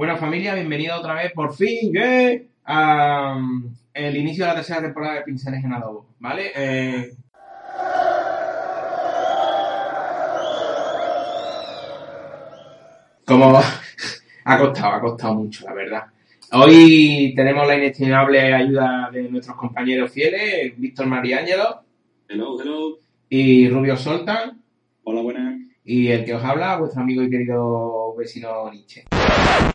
Bueno, familia, bienvenido otra vez, por fin, ¿eh? a um, el inicio de la tercera temporada de Pinceles en Adobo, ¿vale? Eh, como ha costado, ha costado mucho, la verdad. Hoy tenemos la inestimable ayuda de nuestros compañeros fieles, Víctor Mariángelo Hello, hello. y Rubio Soltan, Hola, buenas. Y el que os habla, vuestro amigo y querido vecino Nietzsche.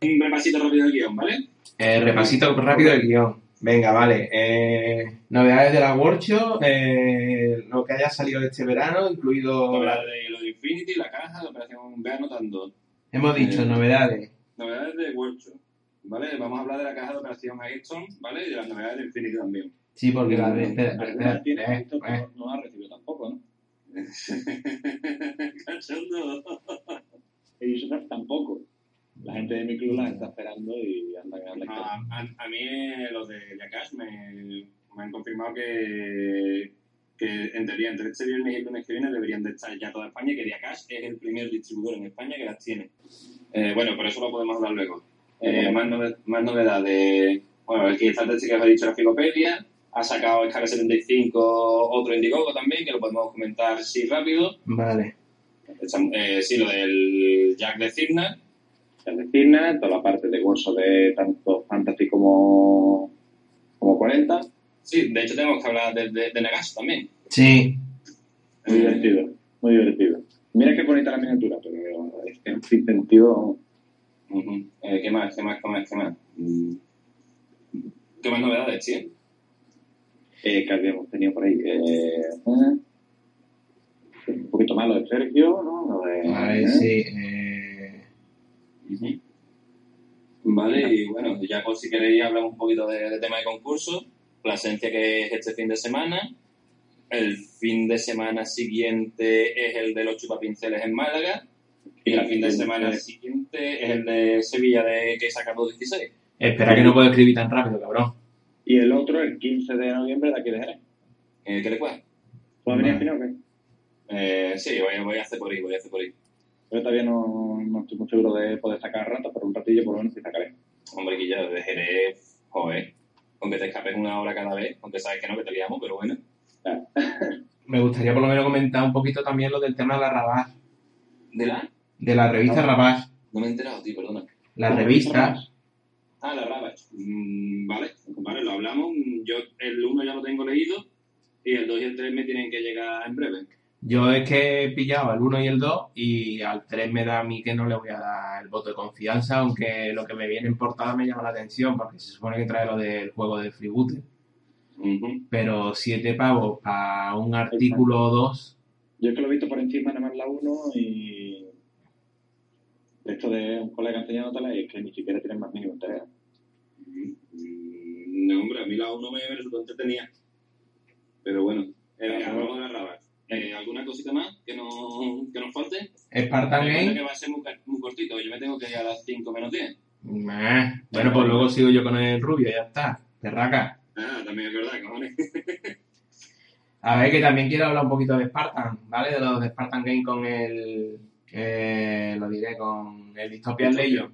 Un repasito rápido del guion, ¿vale? Eh, repasito rápido del guion. Venga, vale. Eh, novedades de la workshop, eh, lo que haya salido este verano, incluido... Novedades de lo de Infinity, la caja, la operación, ve anotando. Hemos dicho Eh, novedades. Novedades de Workshop, ¿vale? Vamos a hablar de la caja de operación Ayrton, ¿vale? Y de las novedades de Infinity también. Sí, porque la de... eh. no, no has recibido tampoco, ¿no? Cachondo. Y eso tampoco. La gente de mi club las está esperando y andan andan- A, a- a mí eh, los de Yakash me, me han confirmado que, que en teoría entre este viernes y el lunes que viene deberían de estar ya toda España que Yakash es el primer distribuidor en España que las tiene. Eh, bueno, pero eso lo podemos hablar luego. Eh, más, nove- más novedades. Bueno, el Kickstarter sí que os he dicho la Figopedia. Ha sacado SKB75 otro Indiegogo también, que lo podemos comentar sí rápido. Vale. Eh, sí, lo del Jack de Cigna. las de Cigna, toda la parte de workshop de tanto Fantasy como, como 40. Sí, de hecho tenemos que hablar de, de, de también. Sí. Muy divertido, muy divertido. Mira qué bonita la miniatura, pero es que en fin sentido. Eh, ¿Qué más? ¿Qué más? ¿Qué más? ¿Qué más? Mm. ¿Qué más novedades, tío? Eh, que habíamos tenido por ahí. Eh, eh, un poquito más lo de Sergio, ¿no? Lo de, Vale, eh, sí. eh, Vale, y bueno, ya por si queréis hablar un poquito de, de tema de concurso, la esencia que es este fin de semana. El fin de semana siguiente es el de los chupapinceles en Málaga. Y el fin de semana siguiente es el de Sevilla de que saca 16. Espera que no puedo escribir tan rápido, cabrón. Y el otro, el 15 de noviembre, de aquí de Jerez. Eh, ¿Qué te cuesta? ¿Puedo venir al final o qué? Eh, sí, voy, voy a hacer por ahí, voy a hacer por ahí. Yo todavía no, no estoy muy seguro de poder sacar rato, pero un ratillo por lo menos sí sacaré. Hombre, que ya de Jerez, joder, aunque te escapes una hora cada vez, aunque sabes que no, que te liamos, pero bueno. Me gustaría por lo menos comentar un poquito también lo del tema de la Rabás, ¿De la? de la revista Ah. Rabás. No me he enterado, tío, perdona. La revista, Ah, la Ravage. Mm, vale, vale, lo hablamos. Yo el 1 ya lo tengo leído y el 2 y el 3 me tienen que llegar en breve. yo es que he pillado el 1 y el 2 y al 3 me da a mí que no le voy a dar el voto de confianza, aunque lo que me viene en portada me llama la atención porque se supone que trae lo del juego de Freebooter. Ujú. Pero 7 pavos para un artículo 2, Yo es que lo he visto por encima, nada más la 1 y. Esto de un colega enseñándotela y es que ni siquiera tienen más mínimo interés. No, hombre, a mí la 1 me, resultó entretenida. Pero bueno, eh, hablamos de la. Eh, ¿Alguna cosita más que, no, que nos falte? Spartan Recuerda que Game. va a ser muy, muy cortito, yo me tengo que ir a las 5 menos 10. Meh. Bueno, pues luego sigo yo con el rubio, ya está. Perraca. Ah, también es verdad, cojones. A ver, que también quiero hablar un poquito de Spartan, ¿vale? De los de Spartan Game con el. eh, lo diré, con el Dystopian Legion.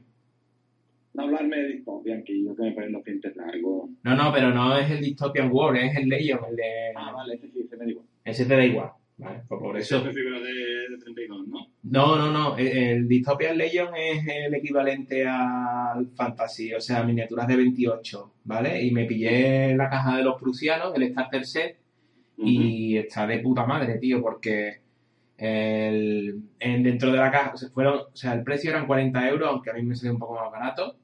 No hablarme de Dystopian, que yo que me ponen los dientes largos. No, no, pero no es el Dystopian War, es el Legion, el de. Ah, vale, ese sí, ese me da igual. Ese te da igual. ¿vale? Pues por Eso de, de 32, ¿no? No, no, no. El, el Dystopian Legion es el equivalente al Fantasy, o sea, miniaturas de 28, ¿vale? Y me pillé la caja de los prusianos, el Starter Set, y está de puta madre, tío, porque el, en- dentro de la caja, o sea, fueron, o sea, el precio eran 40 euros, aunque a mí me salió un poco más barato.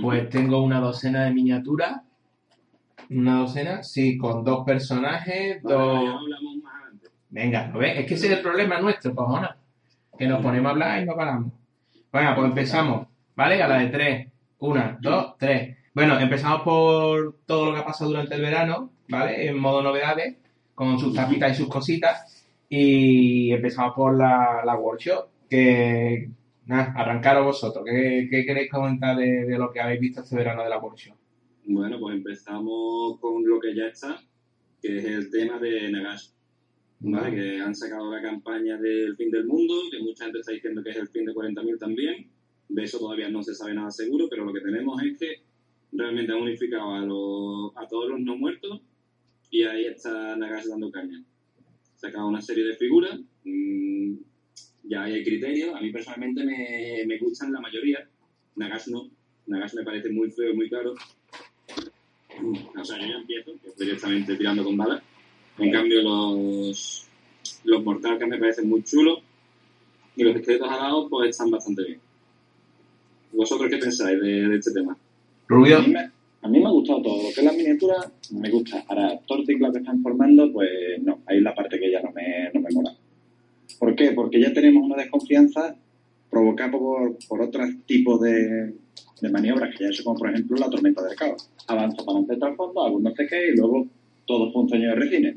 Pues tengo una docena de miniaturas, una docena, sí, con dos personajes, dos... Venga, ¿lo ves? Es que ese es el problema nuestro, cojona. Que nos ponemos a hablar y no paramos. Venga, pues empezamos, ¿vale? A la de tres. Una, dos, tres. Bueno, empezamos por todo lo que ha pasado durante el verano, ¿vale? En modo novedades, con sus tapitas y sus cositas. Y empezamos por la, la workshop, que... Nada, arrancaros vosotros. ¿Qué, qué queréis comentar de, de lo que habéis visto este verano de la workshop? Bueno, pues empezamos con lo que ya está, que es el tema de Nagash. ¿vale? Que han sacado la campaña del fin del mundo, que mucha gente está diciendo que es el fin de 40.000 también. De eso todavía no se sabe nada seguro, pero lo que tenemos es que realmente han unificado a, los, a todos los no muertos y ahí está Nagash dando caña. Sacado una serie de figuras, mm, ya hay criterios. A mí personalmente me, me gustan la mayoría. Nagash no. Nagash me parece muy feo muy caro. O sea, yo ya empiezo que estoy directamente tirando con balas. En cambio, los, los Mortal me parecen muy chulos y los esqueletos alados pues están bastante bien. ¿Vosotros qué pensáis de, de este tema? Rubio. A mí, me, a mí me ha gustado todo. Lo que es la miniatura, me gusta. Ahora, Tortic, lo que están formando, pues no. Ahí es la parte que ya no me, no me mola. ¿Por qué? Porque ya tenemos una desconfianza provocada por, por otros tipos de, de maniobras que ya he como por ejemplo la tormenta del caos. Avanza para adelante al fondo, hago no sé qué, y luego todo fue un sueño de resines.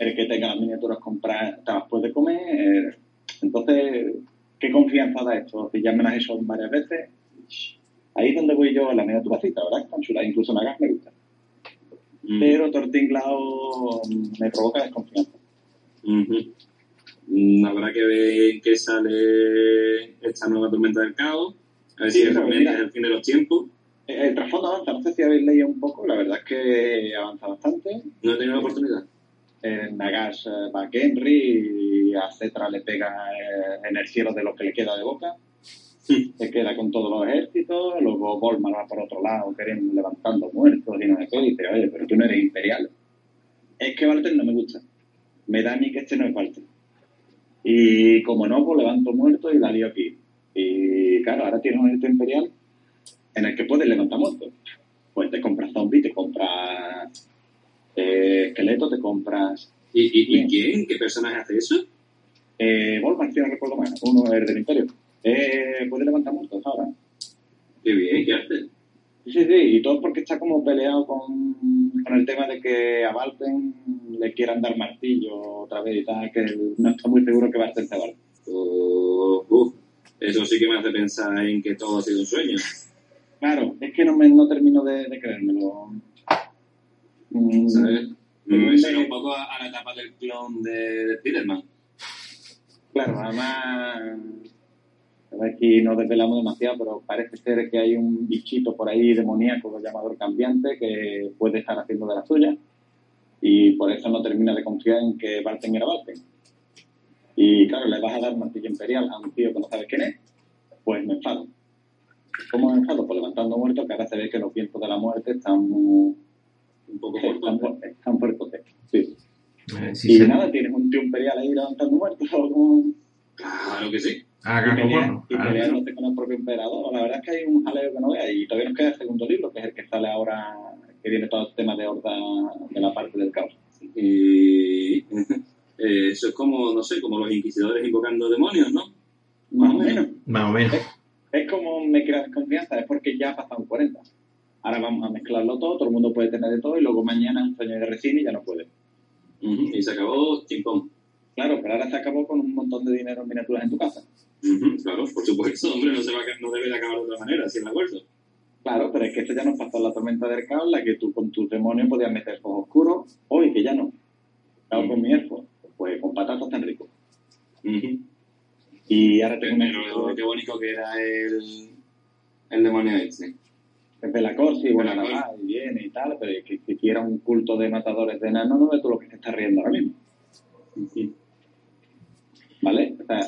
El que tenga las miniaturas compradas te las puede comer. eh, Entonces, ¿qué confianza da esto? Si ya me las he hecho varias veces. Ahí es donde voy yo a la miniaturacita, ¿verdad? Están chulas, incluso Nagas me gusta. Mm. Pero Tortinglao me provoca desconfianza. Ujú. Mm, Habrá que ver en qué sale esta nueva tormenta del caos. A ver Sí, si pero realmente es el fin de los tiempos. Eh, El trasfondo avanza, no sé si habéis leído un poco, la verdad es que avanza bastante. No he tenido la oportunidad. Eh, Nagash eh, va a Henry y a Cetra le pega eh, en el cielo de lo que le queda de boca. Se queda con todos los ejércitos, luego Volmar va por otro lado, queriendo levantando muertos y no sé qué, y dice, oye, pero tú no eres imperial. Es que Walter no me gusta. Me da a mí que este no es Walter. Y como no, pues levanto muertos y la lío aquí. Y claro, ahora tienes un ejército imperial en el que puedes levantar muertos. Pues te compras zombies, te compras eh, esqueletos, te compras ¿Y, y, quién? ¿Qué personaje hace eso? Eh, Volmar, si no recuerdo mal, uno es del Imperio. Eh, puede levantar muertos ahora. Qué bien, qué arte. Sí, sí, y todo porque está como peleado con, con el tema de que a Valten le quieran dar martillo otra vez y tal, que no está muy seguro que va a ser Valten. Oh, eso sí que me hace pensar en que todo ha sido un sueño. Claro, es que no, me, no termino de, de creérmelo. Mm, ¿Sabes? Mm. Me suena un poco a, a la etapa del clon de, de Spiderman. Claro, además, aquí no desvelamos demasiado, pero parece ser que hay un bichito por ahí demoníaco llamado el cambiante que puede estar haciendo de la suya y por eso no termina de confiar en que Barten era Barten. Y claro, le vas a dar martillo imperial a un tío que no sabes quién es, pues me enfado. ¿Cómo me enfado? Pues levantando muertos, que ahora se ve que los vientos de la muerte están, muy- Un poco están, corto. fu- están fuertes. Sí. Eh, sí, y sí. nada, tienes un tío imperial ahí levantando muertos. Claro que sí. Ah, y claro, pelea- bueno, y peleándote con el propio emperador. La verdad es que hay un jaleo que no vea y todavía nos queda el segundo libro, que es el que sale ahora, que viene todo el tema de horda de la parte del caos. Y eh, eso es como, no sé, como los inquisidores invocando demonios, ¿no? Más o menos. Más o menos. Es como me crea desconfianza, es porque ya ha pasado un 40. Ahora vamos a mezclarlo todo, todo el mundo puede tener de todo y luego mañana un sueño de resina y ya no puede. Y se acabó chimpón. Claro, pero ahora se acabó con un montón de dinero en miniaturas en tu casa. Claro, por supuesto, hombre, no, se va no debe de acabar de otra manera, si es la acuerdo. Claro, pero es que esto ya nos pasó en la tormenta del caos, la que tú con tus demonios podías meter ojos oscuros, hoy que ya no. Claro, con mi elfo, pues con patatas tan ricos. Ujú. Y ahora tengo un Pero elfo qué bonito que era el, el demonio este. es de la corte y bueno, Belacor. la va y viene y tal, pero es que si un culto de matadores de enanos, no ves tú lo que se está riendo ahora mismo. ¿Vale? O sea,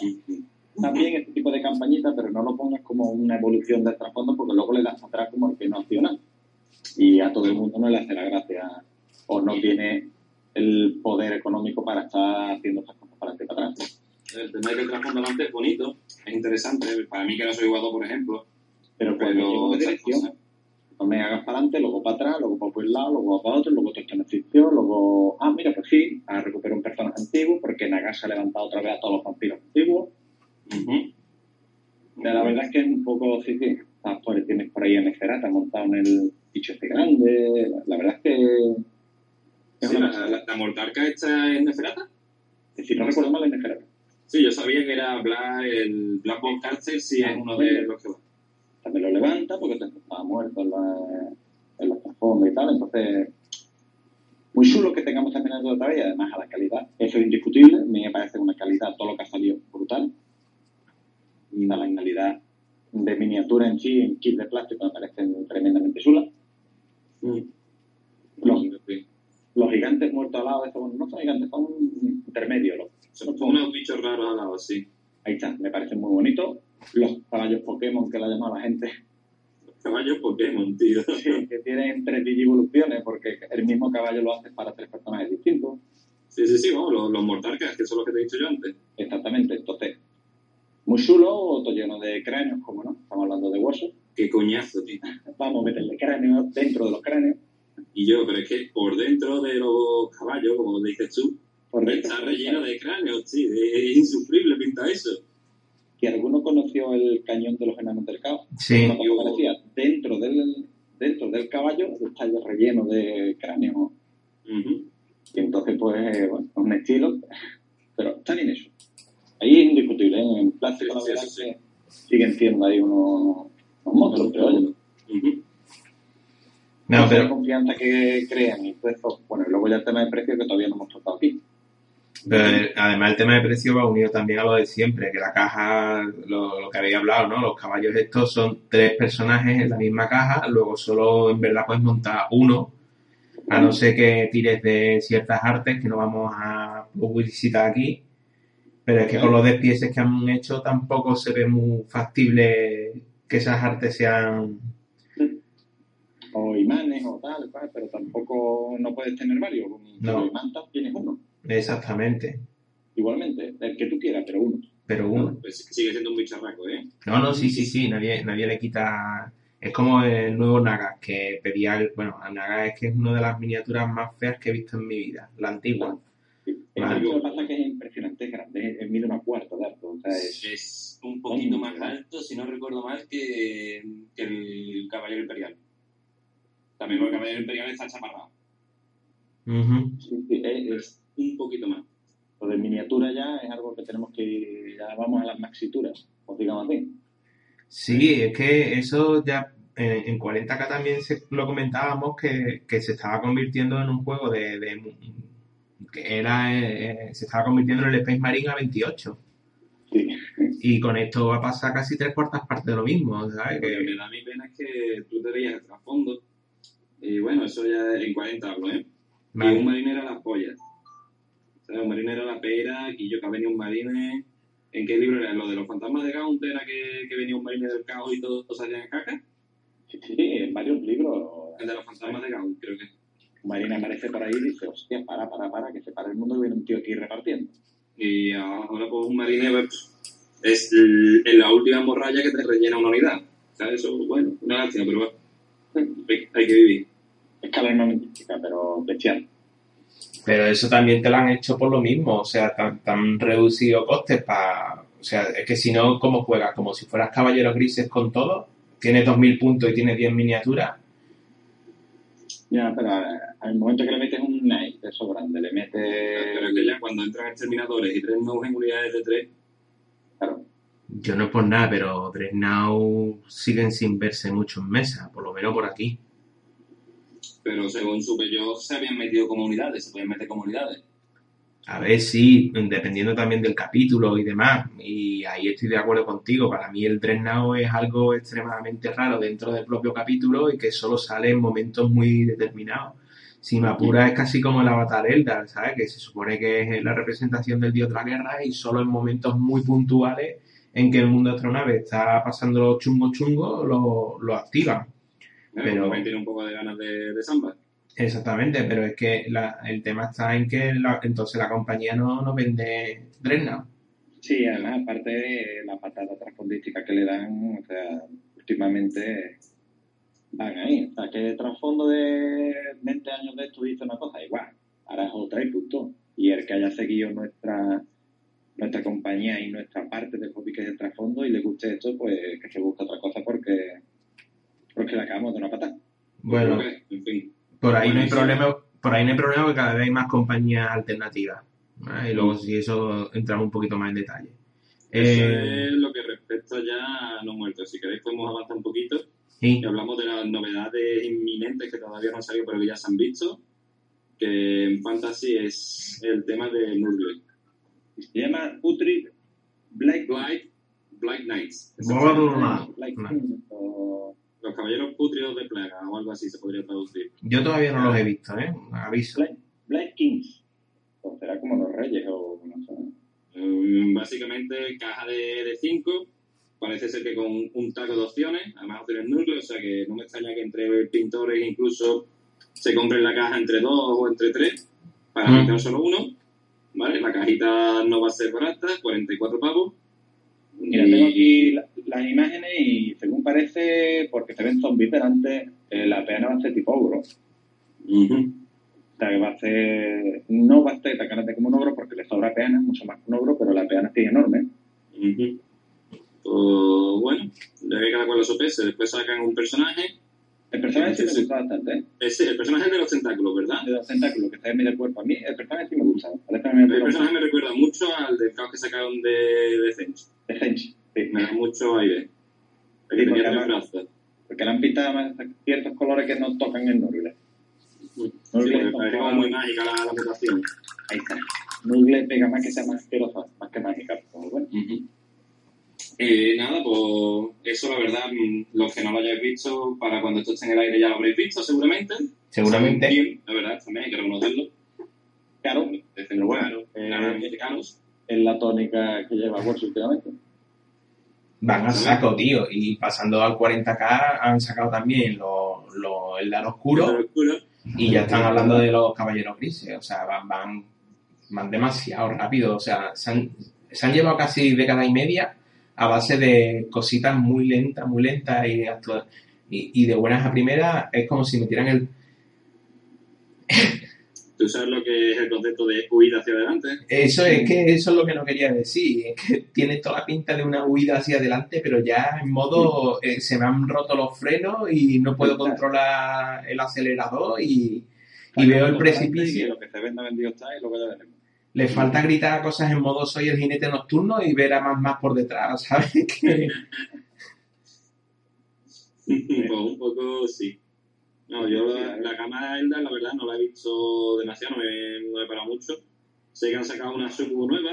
también este tipo de campañita, pero no lo pongas como una evolución del trasfondo porque luego le das atrás como el que no acciona. Y a todo el mundo no le hace la gracia o no tiene el poder económico para estar haciendo estas cosas para y para atrás. El que el trasfondo adelante es bonito, es interesante. Para mí que no soy jugador, por ejemplo, Pero pero de estas dirección, cosas- no me hagas para adelante, luego para atrás, luego para un lado, luego para otro, luego todo esto no existió, luego, ah, mira, pues sí, a recuperar un personaje antiguo, porque Nagasa ha levantado otra vez a todos los vampiros antiguos. La verdad es que es un poco, sí, sí, por, tienes por ahí a Neferata montado en el bicho este grande, la, la verdad es que es Sí, una la, la, la Mortarca esta es Neferata. si no recuerdo mal es Neferata. Sí, yo sabía que era Black, el Blackbone Carter, sí es uno de los que va. También lo levanta porque estaba muerto en la, en la trasfonda y tal, entonces muy chulo que tengamos también el otra vez y además a la calidad, eso es indiscutible, a mí me parece una calidad, todo lo que ha salido brutal, y la calidad de miniatura en sí, en kit de plástico me parecen tremendamente chulas. Los, Sí. los gigantes muertos al lado, estos, no son gigantes, son intermedios. los- Son unos bichos raros al lado, sí. ahí está, me parecen muy bonitos. Los caballos Pokémon que la llama la gente, Caballos Pokémon, tío. sí, que tienen tres digivoluciones porque el mismo caballo lo hace para tres personajes distintos. Sí, sí, sí, vamos, los, los Mortarcas, que son los que te he dicho yo antes. Exactamente, entonces, muy chulo, todo lleno de cráneos, como no, estamos hablando de huesos. Qué coñazo, tío. Vamos a meterle cráneos dentro de los cráneos. Y yo, pero es que por dentro de los caballos, como dices tú, Por dentro. está relleno de cráneos, sí. Es insufrible pinta eso. Que alguno conoció el cañón de los enanos del caos. Sí, parecida, dentro del, dentro del caballo está ya relleno de cráneos. Ujú. Y entonces, pues, bueno, es un estilo, pero está bien eso. Ahí es indiscutible, ¿eh? en plástico Sí, la sí, verdad sí, es que siguen siendo ahí unos, unos monstruos, pero oye, no, pero, confianza que crean y todo esto, bueno, y luego ya el tema de precio que todavía no hemos tratado aquí. Pero el- además el tema de precio va unido también a lo de siempre, que la caja, lo, lo que habéis hablado, ¿no? Los caballos estos son tres personajes en la misma caja, luego solo en verdad puedes montar uno, a no ser que tires de ciertas artes que no vamos a publicitar aquí, pero es que con los despieces que han hecho tampoco se ve muy factible que esas artes sean... O imanes o tal, pero tampoco no puedes tener varios. No. imantas tienes uno. Exactamente, Igualmente, el que tú quieras, pero uno. pero uno. Pues sigue siendo un bicharraco, ¿eh? No, no, sí, sí, sí, nadie, nadie le quita. Es como el nuevo Naga, que pedía. el- Bueno, el Naga es que es una de las miniaturas más feas que he visto en mi vida, la antigua. El Vale. lo que pasa es que es impresionante, es grande, es- mide una cuarta de alto. O sea, es, Es un poquito más alto, si no recuerdo mal, que, que el Caballero Imperial. También porque el Caballero Imperial está chaparrado. Sí, sí, es- Un poquito más. lo de miniatura ya es algo que tenemos que ir, ya vamos a las maxituras, o digamos así. Sí, es que eso ya en, en 40K también se, lo comentábamos que, que se estaba convirtiendo en un juego de. de- que era. eh, se estaba convirtiendo en el Space Marine a 28. Sí. Y con esto va a pasar casi tres cuartas partes de lo mismo, ¿sabes? Lo que me da mi pena es que tú te veías el trasfondo. Y bueno, eso ya en 40 hablo, ¿eh? Y un vale. marinero a las pollas. Un marinero la pera, aquí yo que venía un marine. ¿En qué libro era? ¿Lo de los fantasmas de Gaunt era que, que venía un marine del caos y todos salían en caca? Sí, sí, en varios libros. El de los fantasmas de Gaunt, creo que. Marina aparece por ahí y dice, hostia, para, para, para, que se para el mundo y viene un tío aquí repartiendo. Y ahora pues un marine pues, es en la última morralla que te rellena una unidad. Sea, eso, bueno, una lástima, pero bueno, hay, que vivir. Escala armamentística, pero bestial. Pero eso también te lo han hecho por lo mismo, o sea, tan, tan reducido costes para... O sea, es que si no, ¿cómo juegas? Como si fueras caballeros grises con todo, tienes 2.000 puntos y tienes 10 miniaturas. Ya, pero eh, al momento que le metes un knight de eso grande, le metes... Pero es que ya cuando entran exterminadores y tres nuevos en unidades de tres, Claro, Yo no es por nada, pero Dreadnought siguen sin verse mucho en mesa, por lo menos por aquí. Pero según supe yo, se habían metido como unidades, se podían meter como unidades. A ver, sí, dependiendo también del capítulo y demás. Y ahí estoy de acuerdo contigo. Para mí el Dreadnought es algo extremadamente raro dentro del propio capítulo y que solo sale en momentos muy determinados. si me apura es casi como el avatar Eldar, ¿sabes? Que se supone que es la representación del dios de la guerra y solo en momentos muy puntuales en que el mundo astronave está pasando los chungos chungos lo, lo activan. Pero también tiene un poco de ganas de, de samba. Exactamente, pero es que la- el tema está en que la- entonces la compañía no, no vende Dreadnought. Sí, además, aparte de la patada trasfondística que le dan, o sea, últimamente van ahí. O sea, que trasfondo de 20 años de esto dice una cosa, igual, ahora es otra y punto. Y el que haya seguido nuestra nuestra compañía y nuestra parte del hobby que es el trasfondo y le guste esto, pues que se busque otra cosa porque, porque la acabamos de una patada. Bueno, que, en fin. por ahí no hay problema, por ahí no hay problema porque cada vez hay más compañías alternativas. ¿vale? Y luego si eso entramos un poquito más en detalle. Eso Eh, es lo que respecta ya a no muertos. Si queréis podemos avanzar un poquito y y hablamos de las novedades inminentes que todavía no han salido pero que ya se han visto. Que en Fantasy es el tema de Nurgle. Se llama Putrid Black, Blight, Blight Knights. Bla, bla, bla. Black No. Los caballeros putridos de plaga o algo así se podría traducir. yo todavía no los he visto, ¿eh? Aviso. Black, Black Kings. O será como los reyes o no sé. Um, básicamente caja de 5. Parece ser que con un taco de opciones, además opciones Nurgle, o sea que no me extraña que entre pintores incluso se compren la caja entre dos o entre tres para Mm. pintar solo uno. ¿Vale? La cajita no va a ser barata, 44 pavos. Mira, Y- tengo aquí la- las imágenes y según parece, porque se ven zombies delante, eh, la peana va a ser tipo ogro. O sea, que va a ser, no va a ser tan grande como un ogro porque le sobra peana, mucho más que un ogro, pero la peana es enorme. Ujú. Pues bueno, ya que cada cual lo sopese, después sacan un personaje. El personaje sí me sí. gusta bastante, ¿eh? Ese, el personaje de los tentáculos, ¿verdad? De los tentáculos que se ven medio cuerpo. A mí el personaje sí me gusta. Me El personaje me recuerda mucho al del caos que sacaron de, de Zench. de Zench, sí. Me da mucho aire. Sí, porque brazos. Porque le han pintado más ciertos colores que no tocan en Nurgle. Sí, Nurgle porque es muy mágica la, la mutación. Ahí está. Nurgle pega más que sea más asquerosa, más que mágica. Pero bueno. Eh, nada, pues eso la verdad, mm, los que no lo hayáis visto, para cuando esto esté en el aire ya lo habréis visto seguramente. Seguramente. Bien, la verdad, también hay que reconocerlo. Claro, Es Pero bueno, caro, eh, es la tónica que lleva Wars últimamente. Van a saco, tío. Y pasando al 40k han sacado también los, los Eldar Oscuro Oscuro. y ya están hablando de los Caballeros Grises. O sea, van, van, van demasiado rápido. O sea, se han, se han llevado casi década y media a base de cositas muy lentas, muy lentas y, y, y de buenas a primeras es como si metieran el... Tú sabes lo que es el concepto de huida hacia adelante. Eso es que eso es lo que no quería decir. Es que tiene toda la pinta de una huida hacia adelante, pero ya en modo eh, se me han roto los frenos y no puedo controlar el acelerador y, y veo el Y precipicio. lo que se venda vendido está y luego ya veremos. Le falta gritar cosas en modo soy el jinete nocturno y ver a más más por detrás, ¿sabes? Que- pues un poco sí. No, yo la, la gama Eldar, la verdad, no la he visto demasiado, no me, no he parado mucho. Sé que han sacado una sucubo nueva,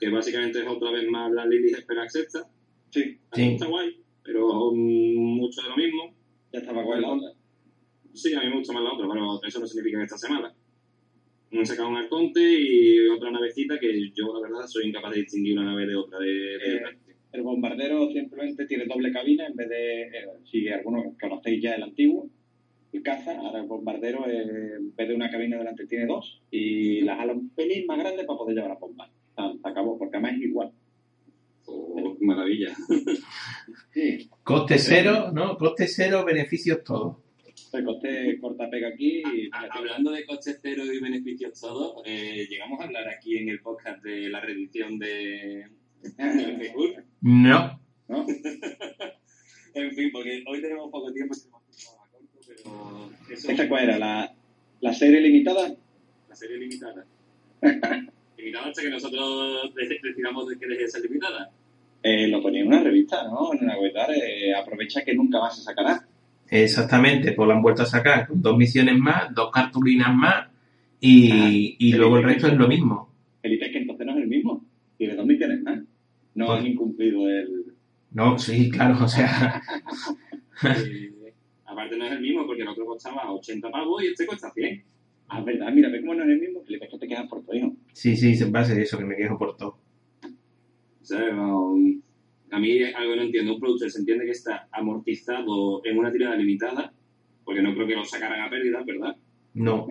que básicamente es otra vez más la Lilith Espera Sexta. Sí, Sí. Está guay, pero mucho de lo mismo. ya estaba guay la onda. Sí, a mí me gusta más la otra, pero eso no significa que esta semana. Han sacado un arconte y otra navecita que yo, la verdad, soy incapaz de distinguir una nave de otra. De, de- Eh, El bombardero simplemente tiene doble cabina en vez de, eh, si algunos conocéis ya el antiguo, el caza, ahora el bombardero eh, en vez de una cabina delante tiene dos y las alas un pelín más grandes para poder llevar las bombas. Ah, se acabó, porque además es igual. Oh, maravilla. Sí, Coste cero, ¿no? Coste cero, beneficios todos. el coste corta pega aquí y Ah, Hablando de costes cero y beneficios todos, eh, llegamos a hablar aquí en el podcast de la reducción de, Facebook. No. ¿no? En fin, porque hoy tenemos poco tiempo, pero eso ¿Esta cuál era? ¿La, la serie limitada? la serie limitada. limitada hasta que nosotros dec- decidamos de que deje de ser limitada. Eh, lo ponía en una revista, ¿no? En una web, eh, aprovecha que nunca más se sacará. Exactamente, pues lo han vuelto a sacar con dos misiones más, dos cartulinas más y, Ah, y luego el resto es lo mismo. Felipe, es que entonces no es el mismo. Tiene dos misiones más. No Pues- han incumplido el... No, sí, claro, o sea, Eh, aparte no es el mismo porque el otro costaba 80 pavos y este cuesta 100. Ah, verdad, mira, ve cómo no es el mismo, que te quedas por todo, hijo. Sí, sí, se base de eso, que me quejo por todo. ¿Sabes? Um, a mí algo no entiendo. Un producto se entiende que está amortizado en una tirada limitada, porque no creo que lo sacaran a pérdida, ¿verdad? No.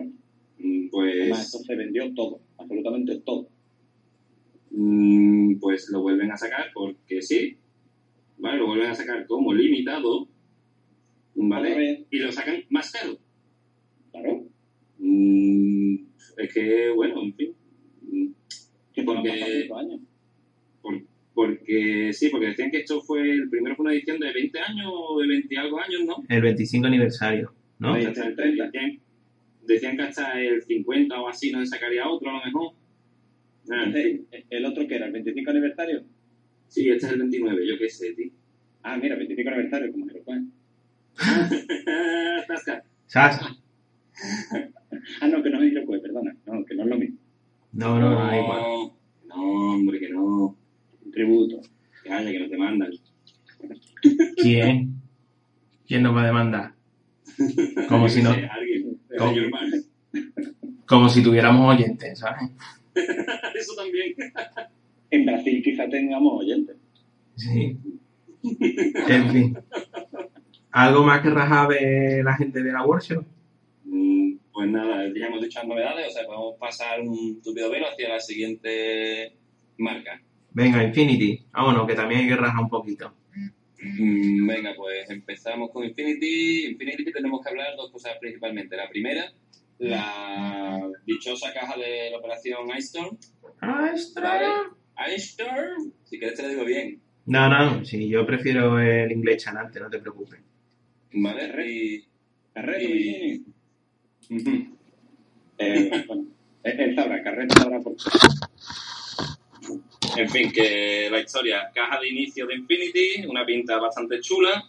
Mm, Además, Pues, esto se vendió todo, absolutamente todo. mm, pues lo vuelven a sacar porque sí. ¿Vale? Lo vuelven a sacar como limitado. ¿Vale? Y lo sacan más caro. Claro, Mm, es que, bueno, en fin. Fueron Porque- años. por- porque sí, porque decían que esto fue, el primero fue una edición de 20 años o de 20 y algo años, ¿no? El 25 aniversario, ¿no? Sí. Hasta el 30. Decían, decían que hasta el 50 o así no se sacaría otro, a lo mejor. Ah. Entonces, ¿El otro que era? ¿El 25 aniversario? Sí, este es el 29, yo qué sé, tío. Ah, mira, 25 aniversario, como que lo fue. ¿Sabes? Ah, no, que no es Iroquois, perdona. No, que no es lo mismo. No, no, no, da igual. no, hombre, que no. Un tributo. Que haya, que no te mandan. ¿Quién? ¿Quién nos va a demandar? Como si no, como si tuviéramos oyentes, ¿sabes? Eso también. En Brasil quizá tengamos oyentes. Sí. En fin. ¿Algo más que rajar de la gente de la workshop? Mm, Pues nada, ya hemos dicho las novedades, o sea, podemos pasar un tupido velo hacia la siguiente marca. Venga, Infinity. Vámonos, que también hay que rajar un poquito. Mm, Venga, pues empezamos con Infinity. Infinity tenemos que hablar dos cosas principalmente. La primera, la dichosa caja de la operación Ice Storm. Ice Storm, si quieres te lo digo bien. No, no, sí, yo prefiero el inglés chanante, no te preocupes. ¿Vale? Y, Carreto, y-. Eh, bueno, él él sabrá, Carreto sabrá por. En fin, que la historia, caja de inicio de Infinity, una pinta bastante chula.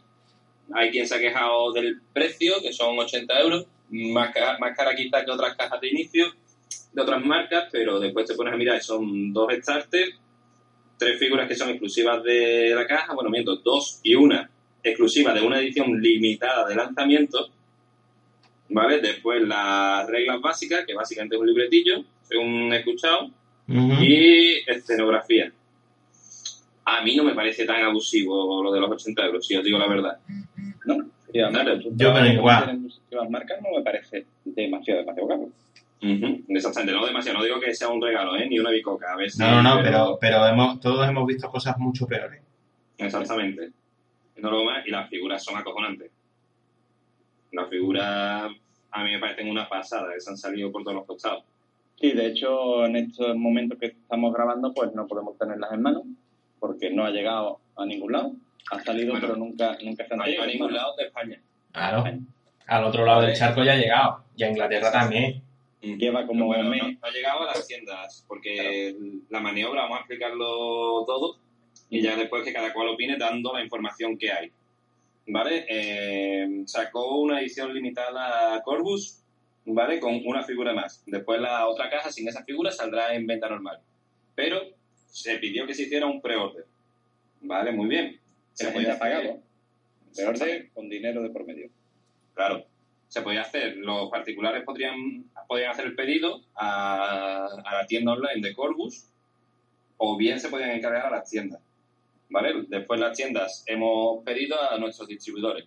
Hay quien se ha quejado del precio, que son 80 euros, más, ca- más cara quizá que otras cajas de inicio de otras marcas, pero después te pones a mirar son dos starters, tres figuras que son exclusivas de la caja, bueno, miento, dos y una exclusiva de una edición limitada de lanzamiento, ¿vale? Después las reglas básicas, que básicamente es un libretillo, según he escuchado, y escenografía. A mí no me parece tan abusivo lo de los 80 euros, si os digo la verdad. ¿No? Tú yo con igual. muchísimas marcas, no me parece demasiado, demasiado caro. Exactamente, no demasiado, no digo que sea un regalo, ¿eh? ni una bicoca. A si- No, no, no, pero, pero hemos, todos hemos visto cosas mucho peores. Exactamente. No lo más, y las figuras son acojonantes. Las figuras a mí me parecen una pasada, que se han salido por todos los costados. Sí, de hecho, en estos momentos que estamos grabando, pues no podemos tenerlas en mano, porque no ha llegado a ningún lado. Ha salido, Bueno, pero nunca, nunca se han No ha llegado a ningún lado de España. Claro. Al otro lado del charco ya ha llegado. Y a Inglaterra también. Lleva como Bueno, un no, mes. no ha llegado a las tiendas, porque la maniobra, vamos a explicarlo todo, y ya después que cada cual opine dando la información que hay. ¿Vale? Eh, sacó una edición limitada a Corbus, ¿vale? Con una figura más. Después la otra caja sin esa figura saldrá en venta normal. Pero se pidió que se hiciera un pre-order. ¿Vale? Muy bien. Se podía. De orden con dinero de por medio. Claro. Se podía hacer, los particulares podrían, podían hacer el pedido a, a la tienda online de Corbus o bien se podían encargar a las tiendas. ¿Vale? Después las tiendas hemos pedido a nuestros distribuidores.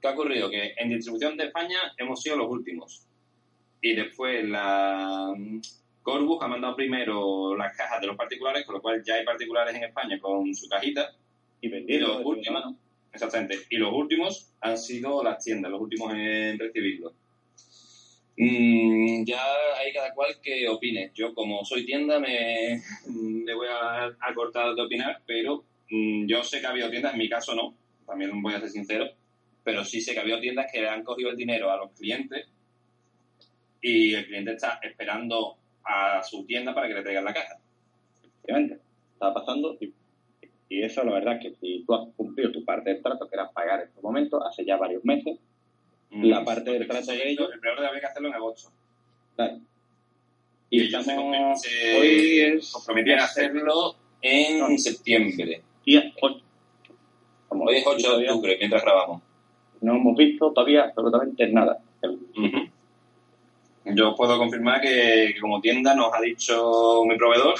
¿Qué ha ocurrido? Que en distribución de España hemos sido los últimos. Y después la Corbus ha mandado primero las cajas de los particulares, con lo cual ya hay particulares en España con su cajita. Y Y los últimos, mano. exactamente, y los últimos han sido las tiendas, los últimos en recibirlo. Mm, ya hay cada cual que opine. Yo, como soy tienda, me, me voy a, a cortar de opinar, pero yo sé que ha habido tiendas, en mi caso no, también voy a ser sincero, pero sí sé que ha habido tiendas que le han cogido el dinero a los clientes y el cliente está esperando a su tienda para que le traigan la caja. Efectivamente. Estaba pasando y, y eso la verdad es que si tú has cumplido tu parte del trato, que era pagar en estos momentos, hace ya varios meses, Mm, La parte del trato de ellos- El peor de había que hacerlo en agosto. claro. Y Y ellos se, estamos... compre- se hoy es... comprometían a hacerlo en No. septiembre. Día ocho. Vamos, Hoy es 8 de octubre, mientras grabamos. no hemos visto todavía absolutamente nada. Yo puedo confirmar que, que como tienda nos ha dicho mi proveedor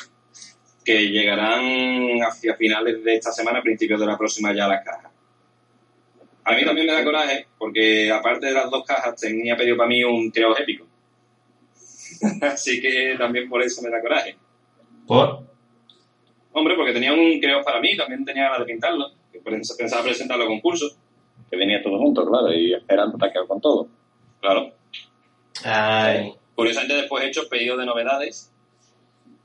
que llegarán hacia finales de esta semana, principios de la próxima ya las cajas. A mí también me da coraje, porque aparte de las dos cajas tenía pedido para mí un tirado épico. Así que también por eso me da coraje. Por. Hombre, porque tenía un creo para mí, también tenía ganas de pintarlo. que Pensaba presentarlo a concurso. Que venía todo junto, claro, y esperando a quedar con todo. Claro. Ay. Curiosamente después he hecho pedido de novedades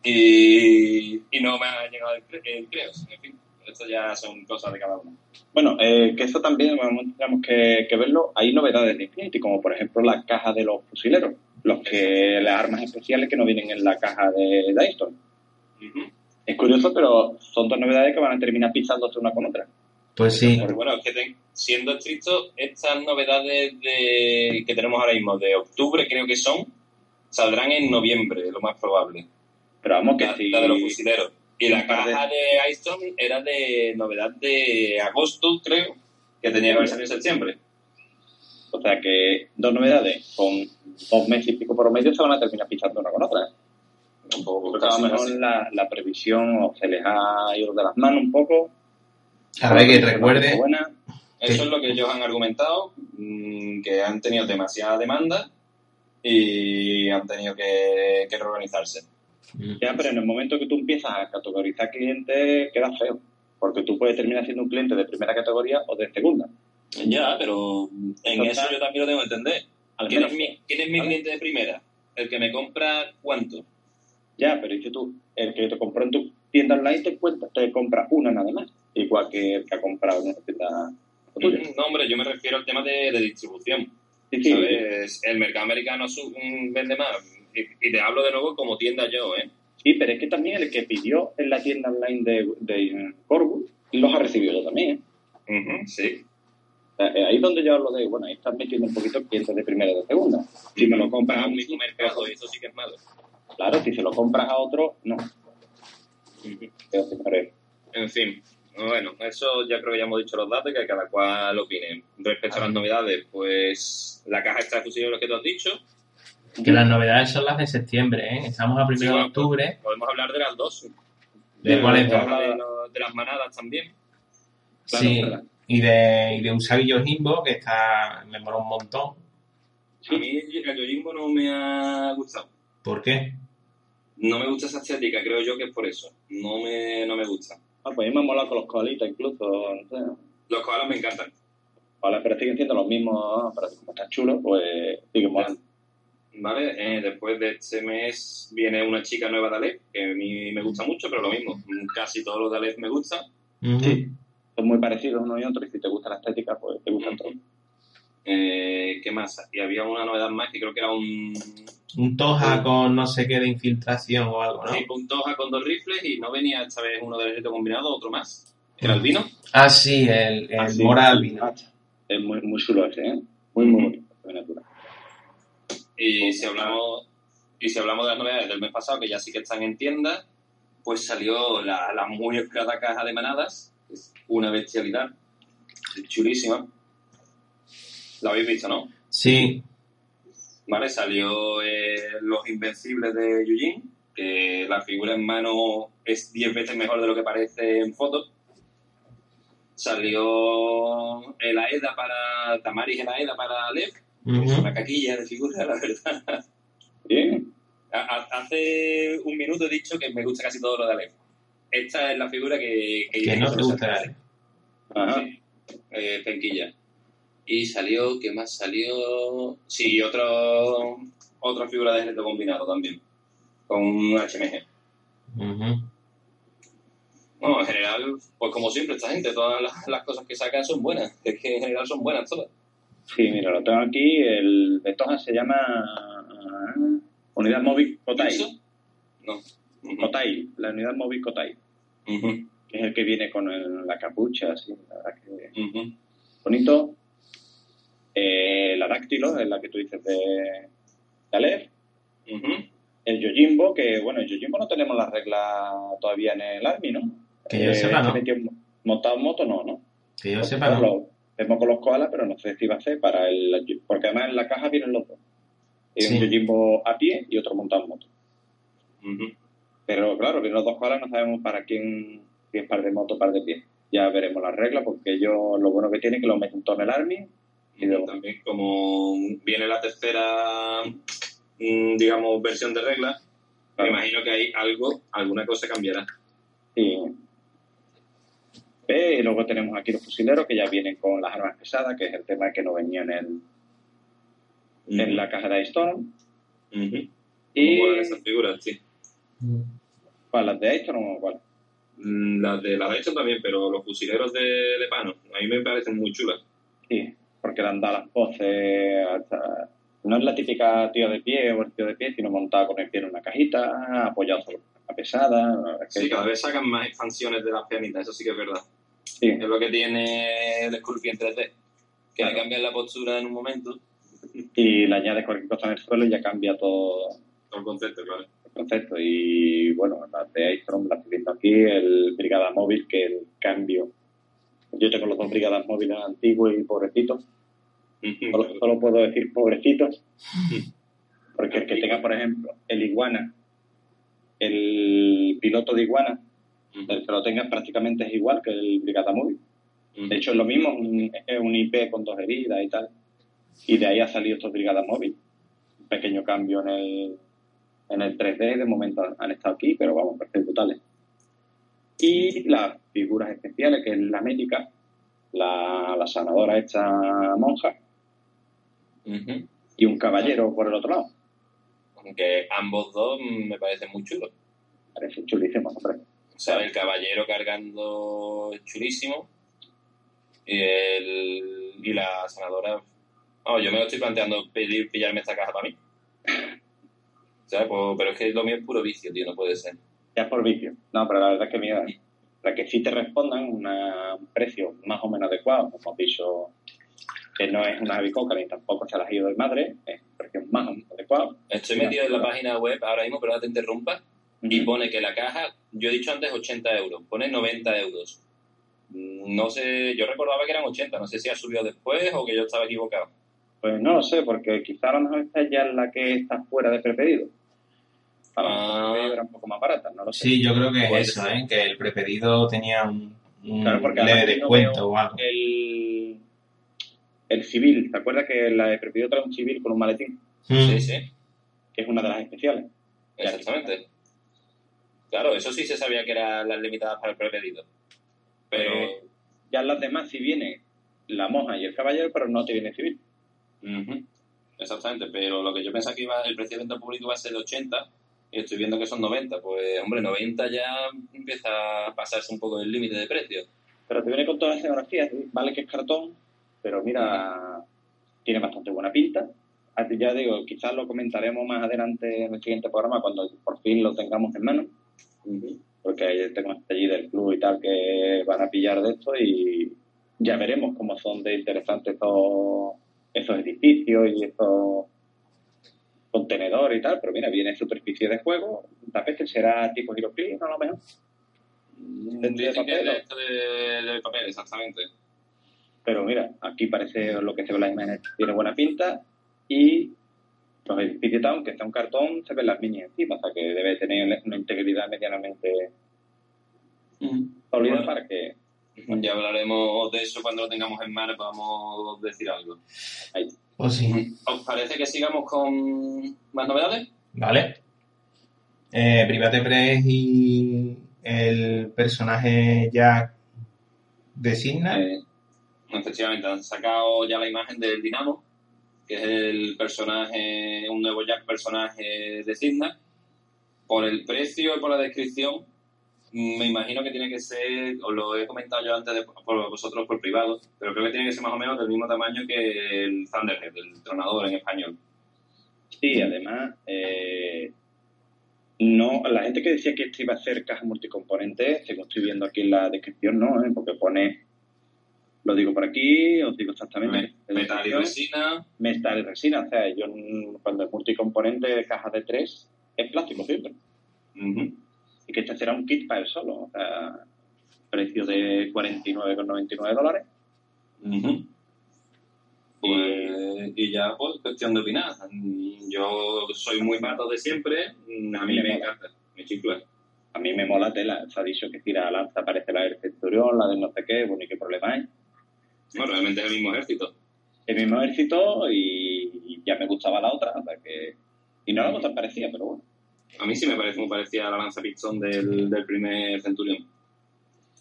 y, y no me ha llegado el, cre- el creo. En fin, esto ya son cosas de cada uno. Bueno, eh, que eso también vamos, tenemos que, que verlo. Hay novedades de Infinity, como por ejemplo la caja de los fusileros, los que las armas especiales que no vienen en la caja de Dyston. Ujú. Es curioso, pero son dos novedades que van a terminar pisándose una con otra. Pues sí. Porque bueno, es que siendo estricto, estas novedades de, que tenemos ahora mismo de octubre creo que son, saldrán en noviembre, lo más probable. Pero vamos, que La, la de los fusileros. Y la caja de Ice Storm era de novedad de agosto, creo, que tenía que haber salido en septiembre. O sea que dos novedades con dos meses y pico por medio se van a terminar pisando una con otra. Un poco Porque a lo mejor la, la previsión o se les ha ido de las manos un poco. A ver, que recuerde. Buena. Eso es lo que ellos han argumentado, mm, que han tenido demasiada demanda y han tenido que, que reorganizarse. Ya, pero en el momento que tú empiezas a categorizar clientes, queda feo. Porque tú puedes terminar siendo un cliente de primera categoría o de segunda. Ya, pero en Total. eso yo también lo tengo que entender. ¿Quién es mi, quién es mi ¿Vale? cliente de primera? El que me compra cuánto. Ya, pero dices tú, el que te compró en tu tienda online te, cuenta, te compra una nada más. Igual que el que ha comprado en una tienda tuya. No, hombre, yo me refiero al tema de, de distribución. Sí, sí, ¿sabes? El mercado americano mm, vende más. Y, y te hablo de nuevo como tienda yo, ¿eh? sí, pero es que también el que pidió en la tienda online de, de Corbu los ha recibido también. ¿eh? Sí. Eh, ahí es donde yo hablo de, bueno, ahí estás metiendo un poquito clientes de primera y de segunda. Si me lo compras a un mismo mercado, y eso sí que es malo. Claro, si se lo compras a otro, no. En fin, bueno, eso ya creo que ya hemos dicho los datos y que cada cual opine. Respecto a las novedades, pues la caja extra de fusileros que tú has dicho, Que las novedades son las de septiembre, ¿eh? Estamos a primero de Sí, octubre. podemos hablar de las dos. ¿De cuáles dos? de, lo- de las manadas también. Claro, Sí. Y de, y de Usagi Yojimbo, que está. Me mola un montón. A mí el Yojimbo no me ha gustado. ¿Por qué? No me gusta esa estética, creo yo que es por eso. No me, no me gusta. Ah, pues a mí me ha molado con los coalitas incluso, no sé. Los koalas me encantan. Vale, pero siguen siendo los mismos, pero como está chulo, pues siguen molando. ¿Vale? Eh, después de este mes viene una chica nueva de Aleph, que a mí me gusta mucho, pero lo mismo. Casi todos los de Aleph me gustan. Sí. Son muy parecidos uno y otro, y si te gusta la estética, pues te gustan todos. Eh, ¿Qué más? Y había una novedad más que creo que era un, Un Toja con no sé qué de infiltración o algo, ¿no? sí, un Toja con dos rifles y no venía esta vez uno del ejército combinado, otro más. Era el vino. Ah, sí, el, el Mora Albino. ah, Es muy, muy chulo ese, ¿eh? Muy, muy miniatura. Y si hablamos y si hablamos de las novedades del mes pasado, que ya sí que están en tienda, pues salió la, la muy esperada caja de manadas. Es una bestialidad. Es chulísima. La habéis visto, ¿no? Sí, ¿Vale? Salió eh, Los Invencibles de Yujin, que la figura en mano es 10 veces mejor de lo que parece en fotos. Salió el Aeda para Tamaris, el Aeda para Lev, que es una caquilla de figura, la verdad. Bien. Ha- ha- Hace un minuto he dicho que me gusta casi todo lo de Aleph. Esta es la figura que... que no te gusta. Ajá. Sí, eh, penquilla. Y salió, ¿qué más salió? Sí, otro, otra figura de ejército combinado también, con un HMG. Ujú. No, en general, pues como siempre, esta gente, todas las, las cosas que sacan son buenas. Es que en general son buenas todas. Sí, mira, lo tengo aquí. El de Toja se llama ah, Unidad Móvil Kotai. ¿Eso? No. Kotai, la unidad móvil Kotai, que es el que viene con el- la capucha, así, la verdad que bonito. Eh, la dáctilo, es la que tú dices de, de Aleph. El Yojimbo, que bueno, el Yojimbo no tenemos la regla todavía en el Army, ¿no? Que yo sepa, se no. montado en moto, no, ¿no? Que yo sepa, no. Lo- Hacemos con los koalas, pero no sé si va a ser para el... Porque además en la caja vienen los dos. Sí. un Yojimbo a pie y otro montado en moto. Pero claro, que los dos koalas no sabemos para quién, si es par de moto o par de pie. Ya veremos las reglas, porque ellos lo bueno que tienen es que lo meten todo en el Army. Y luego también, como viene la tercera, mm, digamos, versión de reglas, me imagino que hay algo, alguna cosa cambiará. Sí. Eh, y luego tenemos aquí los fusileros que ya vienen con las armas pesadas, que es el tema que no venía en, el, en la caja de Storm. Ujú. Y Muy buenas esas figuras, sí. ¿cuál? las de Storm o cuál? Mm, Las de las de hecho también, pero los fusileros de, de pano, a mí me parecen muy chulas. Sí, porque le han dado las poses. hasta- No es la típica tío de pie o el tío de pie, sino montado con el pie en una cajita, apoyado sobre una pesada. es que- Sí, cada vez sacan más expansiones de las pianitas, eso sí que es verdad. sí. Es lo que tiene el Scorpion 3D, que le cambian la postura en un momento, Y le añades cualquier cosa en el suelo y ya cambia todo todo el concepto, claro. el concepto. Y bueno, las de Storm las estoy viendo aquí, el Brigada Móvil, que el cambio. Yo tengo los dos Brigadas Móviles antiguos y pobrecitos. Solo, solo puedo decir pobrecitos. Porque el que tenga, por ejemplo, el Iguana, el piloto de Iguana, el que lo tenga prácticamente es igual que el Brigada Móvil. De hecho, es lo mismo, es un, IP con dos heridas y tal. Y de ahí ha salido estos Brigadas Móvil. Un pequeño cambio en el, en el 3D, de momento han, estado aquí, pero vamos, parecen brutales. Y las figuras especiales, que es la médica, la, la sanadora esta monja, y un caballero por el otro lado. Aunque ambos dos me parecen muy chulos. Parece chulísimo, hombre. O sea, el caballero cargando es chulísimo. Y, el, y la sanadora. Vamos, yo me lo estoy planteando pedir pillarme esta caja para mí. ¿Sabes? Pues, pero es que lo mío es puro vicio, tío, no puede ser. Ya es por vicio. No, pero la verdad es que, mira, para que sí te respondan una- un precio más o menos adecuado, como hemos dicho, que no es una bicoca ni tampoco se las ha ido de madre, es un precio más o menos adecuado. Estoy metido en la página web ahora mismo, pero ahora te interrumpa. Y pone que la caja, yo he dicho antes 80 euros, pone 90 euros. Mm, No sé, yo recordaba que eran 80, no sé si ha subido después o que yo estaba equivocado. Pues no lo sé, porque quizá a lo mejor esta ya es la que está fuera de prepedido. A lo mejor Ah. un poco más barata, no lo sé. Sí, yo creo que es eso. ¿eh? Que el prepedido tenía un, un Claro, porque leve descuento o algo. El, el civil, ¿te acuerdas que la de prepedido trae un civil con un maletín? Mm. Sí, sí, Que es una de las especiales. exactamente. Claro, eso sí se sabía que eran las limitadas para el prepedido. Pero. Eh, ya las demás sí viene la monja y el caballero, pero no te viene civil. Ujú, Exactamente, pero lo que yo pensaba que iba, el precio de venta público va a ser de 80 y estoy viendo que son 90. Pues, hombre, 90 ya empieza a pasarse un poco del límite de precio. Pero te viene con todas las escenografías, ¿sí? vale que es cartón, pero mira, tiene bastante buena pinta. Así Ya digo, quizás lo comentaremos más adelante en el siguiente programa cuando por fin lo tengamos en mano, porque tengo gente allí del club y tal que van a pillar de esto y ya veremos cómo son de interesantes esos, esos edificios y esos contenedores y tal, pero mira, viene superficie de juego, tal vez que será tipo Giroclean a lo mejor. Dicen de que de, de, de papel, exactamente. Pero mira, aquí parece lo que se ve en la imagen, tiene buena pinta y los edificios Town, que está un cartón, se ven las líneas encima, o sea que debe tener una integridad medianamente sólida Bueno. para que Ya hablaremos de eso cuando lo tengamos en mano, podamos decir algo. Pues sí. ¿Os parece que sigamos con más novedades? Vale. Eh, Private Press y el personaje Jack de Signa. Eh, efectivamente, han sacado ya la imagen del Dinamo, que es el personaje, un nuevo Jack personaje de Signa. Por el precio y por la descripción, me imagino que tiene que ser, os lo he comentado yo antes de- por vosotros por privado, pero creo que tiene que ser más o menos del mismo tamaño que el Thunderhead, el tronador en español. Sí, además, eh, no, la gente que decía que esto iba a ser caja multicomponente, según estoy viendo aquí en la descripción, no, ¿eh? porque pone, lo digo por aquí, os digo exactamente. Me- Metal y resina, Metal y resina, o sea, yo cuando es multicomponente, caja de tres, es plástico siempre. Y que este será un kit para él solo, o sea, precio de 49,99 dólares. Ujú. Pues, y ya, pues, cuestión de opinar. Yo soy muy pato de siempre, a mí me encanta, me chifla. A mí me mola tela. Se ha dicho que tira la lanza, aparece la del centurión, la del no sé qué, bueno, ¿y qué problema hay? Bueno, realmente es el mismo ejército. El mismo ejército y ya me gustaba la otra, o sea que... Y no la otra parecía, pero bueno. A mí sí me parece muy parecida a la lanza pistón del, del primer centurión.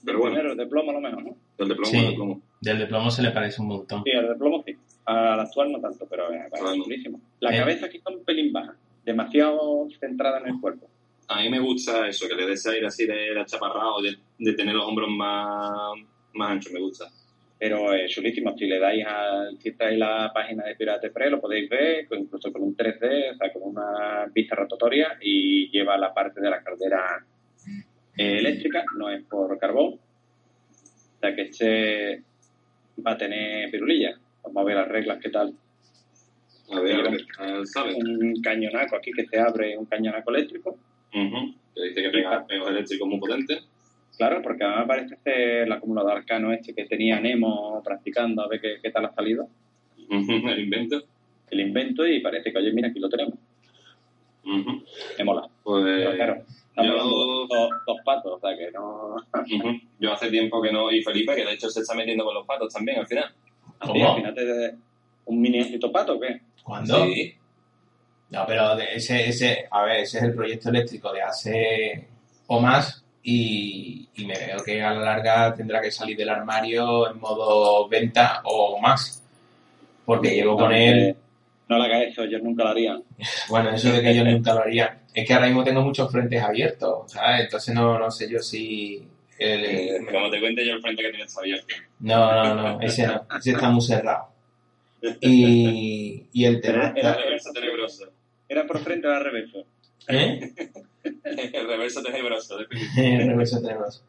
Pero bueno, Primero, el de plomo a lo mejor, ¿no? el de plomo, Sí. el de plomo. Del de plomo se le parece un montón. Sí, el de plomo sí. Al actual no tanto, pero me parece Bueno. chulísimo. La Eh. cabeza aquí está un pelín baja, demasiado centrada en el cuerpo. A mí me gusta eso, que le dé ese aire así de, de achaparrado, de, de tener los hombros más, más anchos, me gusta. Pero es chulísimo. Si le dais a, si estáis la página de Pirate Press, lo podéis ver, incluso con un 3D, o sea, con una vista rotatoria y lleva la parte de la caldera eh, eléctrica, no es por carbón. O sea que este va a tener pirulilla. Vamos a ver las reglas, qué tal. A ver, a ver. Un cañonaco aquí que se abre, un cañonaco eléctrico. Que dice que pega pegos eléctricos muy potentes. Claro, porque a mí me parece ser el acumulador arcano este que tenía Nemo practicando a ver qué, qué tal ha salido. El invento. El invento y parece que, oye, mira, aquí lo tenemos. Me mola. Pues Pero claro, yo- dos, dos patos, o sea que no... yo hace tiempo que no, y Felipe, que de hecho se está metiendo con los patos también al final. ¿Cómo? al final te un mini ejército pato o qué? ¿Cuándo? Sí. No, pero ese, ese, a ver, ese es el proyecto eléctrico de hace o más y, y me veo que a la larga tendrá que salir del armario en modo venta o más. Porque llevo con él, No le hagas eso, yo nunca lo haría. bueno, eso de que yo nunca lo haría. Es que ahora mismo tengo muchos frentes abiertos, ¿sabes? Entonces no, no sé yo si... el- Eh, como te cuente yo el frente que tienes abierto. no, no, no, ese no, ese está muy cerrado. Y, y el tema Era-. ¿Era por frente o al revés? ¿Eh? El reverso tenebroso. El reverso tenebroso.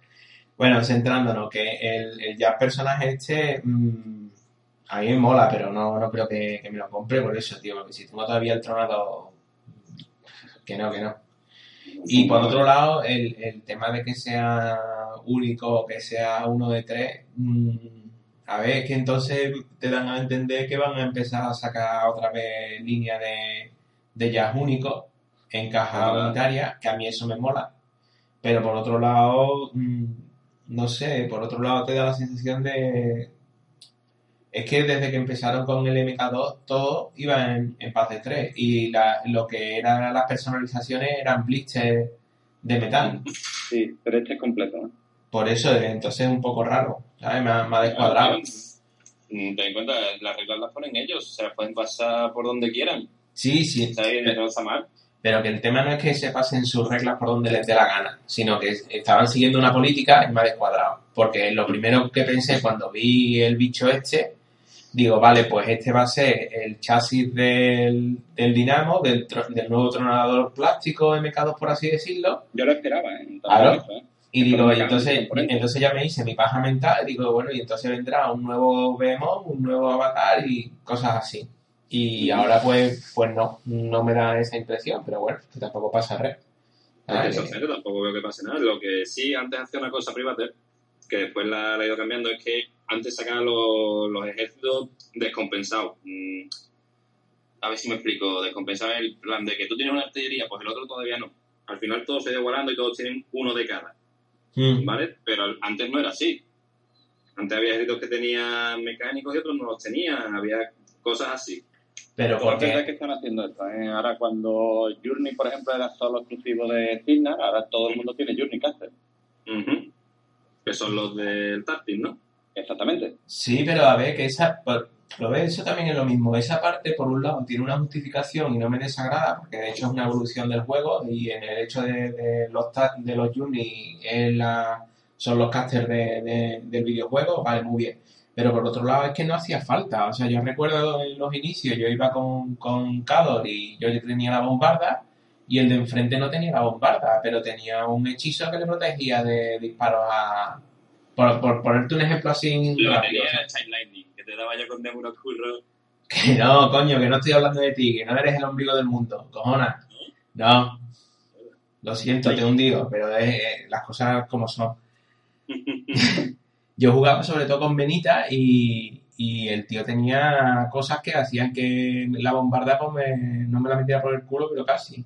Bueno, centrándonos, que el, el ya personaje este mm, a mí me mola, pero no, no creo que, que me lo compre por eso, tío, porque si tengo todavía el tronado, que no, que no. Y por otro lado, el, el tema de que sea único, que sea uno de tres, mm, a ver, que entonces te dan a entender que van a empezar a sacar otra vez línea de, de jazz único en caja Ajá. unitaria, que a mí eso me mola. Pero por otro lado, mm, no sé, por otro lado te da la sensación de... Es que desde que empezaron con el MK2 todo iba en, en paz de 3 y la- lo que eran las personalizaciones eran blisters de metal. Sí, pero este es completo, ¿no? Por eso, entonces es un poco raro, ¿sabes? Me ha, me ha descuadrado. Mm, Ten en cuenta, las reglas las ponen ellos, se las pueden pasar por donde quieran. Sí, sí, ¿Sabes? No está mal. Pero que el tema no es que se pasen sus reglas por donde les dé la gana, sino que estaban siguiendo una política me ha descuadrado. Porque lo primero que pensé cuando vi el bicho este, digo, vale, pues este va a ser el chasis del, del Dinamo, del, del nuevo tronador plástico MK2, por así decirlo. Yo lo esperaba, ¿eh? Claro. eso, ¿eh? Y digo, y en entonces, entonces ya me hice mi paja mental, digo, bueno, y entonces vendrá un nuevo Behemoth, un nuevo avatar y cosas así. Y ahora pues, pues no, no me da esa impresión, pero bueno, que tampoco pasa red. Eso tampoco veo que pase nada. Lo que sí, antes hacía una cosa privada, que después la, la he ido cambiando, es que antes sacaban los, los ejércitos descompensados. Mm, a ver si me explico. Descompensados en el plan de que tú tienes una artillería, pues el otro todavía no. Al final todos se ha ido igualando y todos tienen uno de cada, Mm. ¿vale? Pero antes no era así. Antes había ejércitos que tenían mecánicos y otros no los tenían. Había cosas así. Pero es porque, que están haciendo esto, ¿eh? Ahora cuando Journey, por ejemplo, era solo exclusivo de Cignar, ahora todo el mundo tiene Journey Caster. Ujú. Que son los del Tactic, ¿no? Exactamente. sí, pero a ver, que esa, lo ves, eso también es lo mismo. Esa parte, por un lado, tiene una justificación y no me desagrada, porque de hecho es una evolución del juego y en el hecho de, de los de los Journey es la, son los casters de- de- del videojuego, vale, muy bien. Pero por otro lado es que no hacía falta. O sea, yo recuerdo en los inicios, yo iba con, con Cador y yo tenía la bombarda y el de enfrente no tenía la bombarda, pero tenía un hechizo que le protegía de disparos a... Por, por ponerte un ejemplo así Lo rápido. tenía el Time Lightning, que te daba ya con Demon Curro. Que no, coño, que no estoy hablando de ti, que no eres el ombligo del mundo, cojona. No. Lo siento, te he hundido, pero es, eh, las cosas como son. Yo jugaba sobre todo con Benita y, y el tío tenía cosas que hacían que la bombarda pues, me- no me la metiera por el culo, pero casi.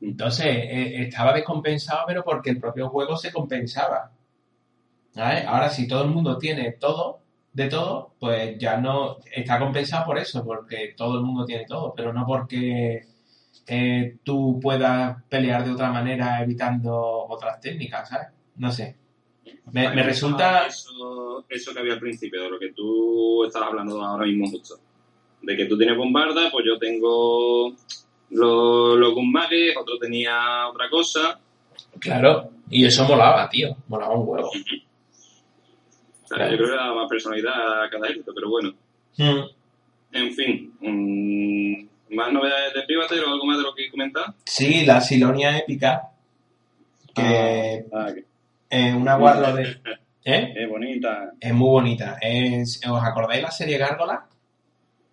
Entonces, eh, estaba descompensado, pero porque el propio juego se compensaba. ¿Sabes? Ahora, si todo el mundo tiene todo, de todo, pues ya no está compensado por eso, porque todo el mundo tiene todo, pero no porque eh, tú puedas pelear de otra manera evitando otras técnicas, ¿sabes? No sé. Me, me resulta... Eso, eso que había al principio, de lo que tú estabas hablando ahora mismo justo. De que tú tienes bombarda, pues yo tengo los, los otro tenía otra cosa. Claro, y eso molaba, tío, molaba un huevo. O sea, Claro. Yo creo que da más personalidad a cada ejército, pero bueno. Mm. En fin, mm, más novedades de Private o algo más de lo que comentar. Sí, la Silonia épica, que Ah, que- es una guarda de... ¿Eh? es bonita. Es muy bonita. Es, ¿Os acordáis la serie Gárgola?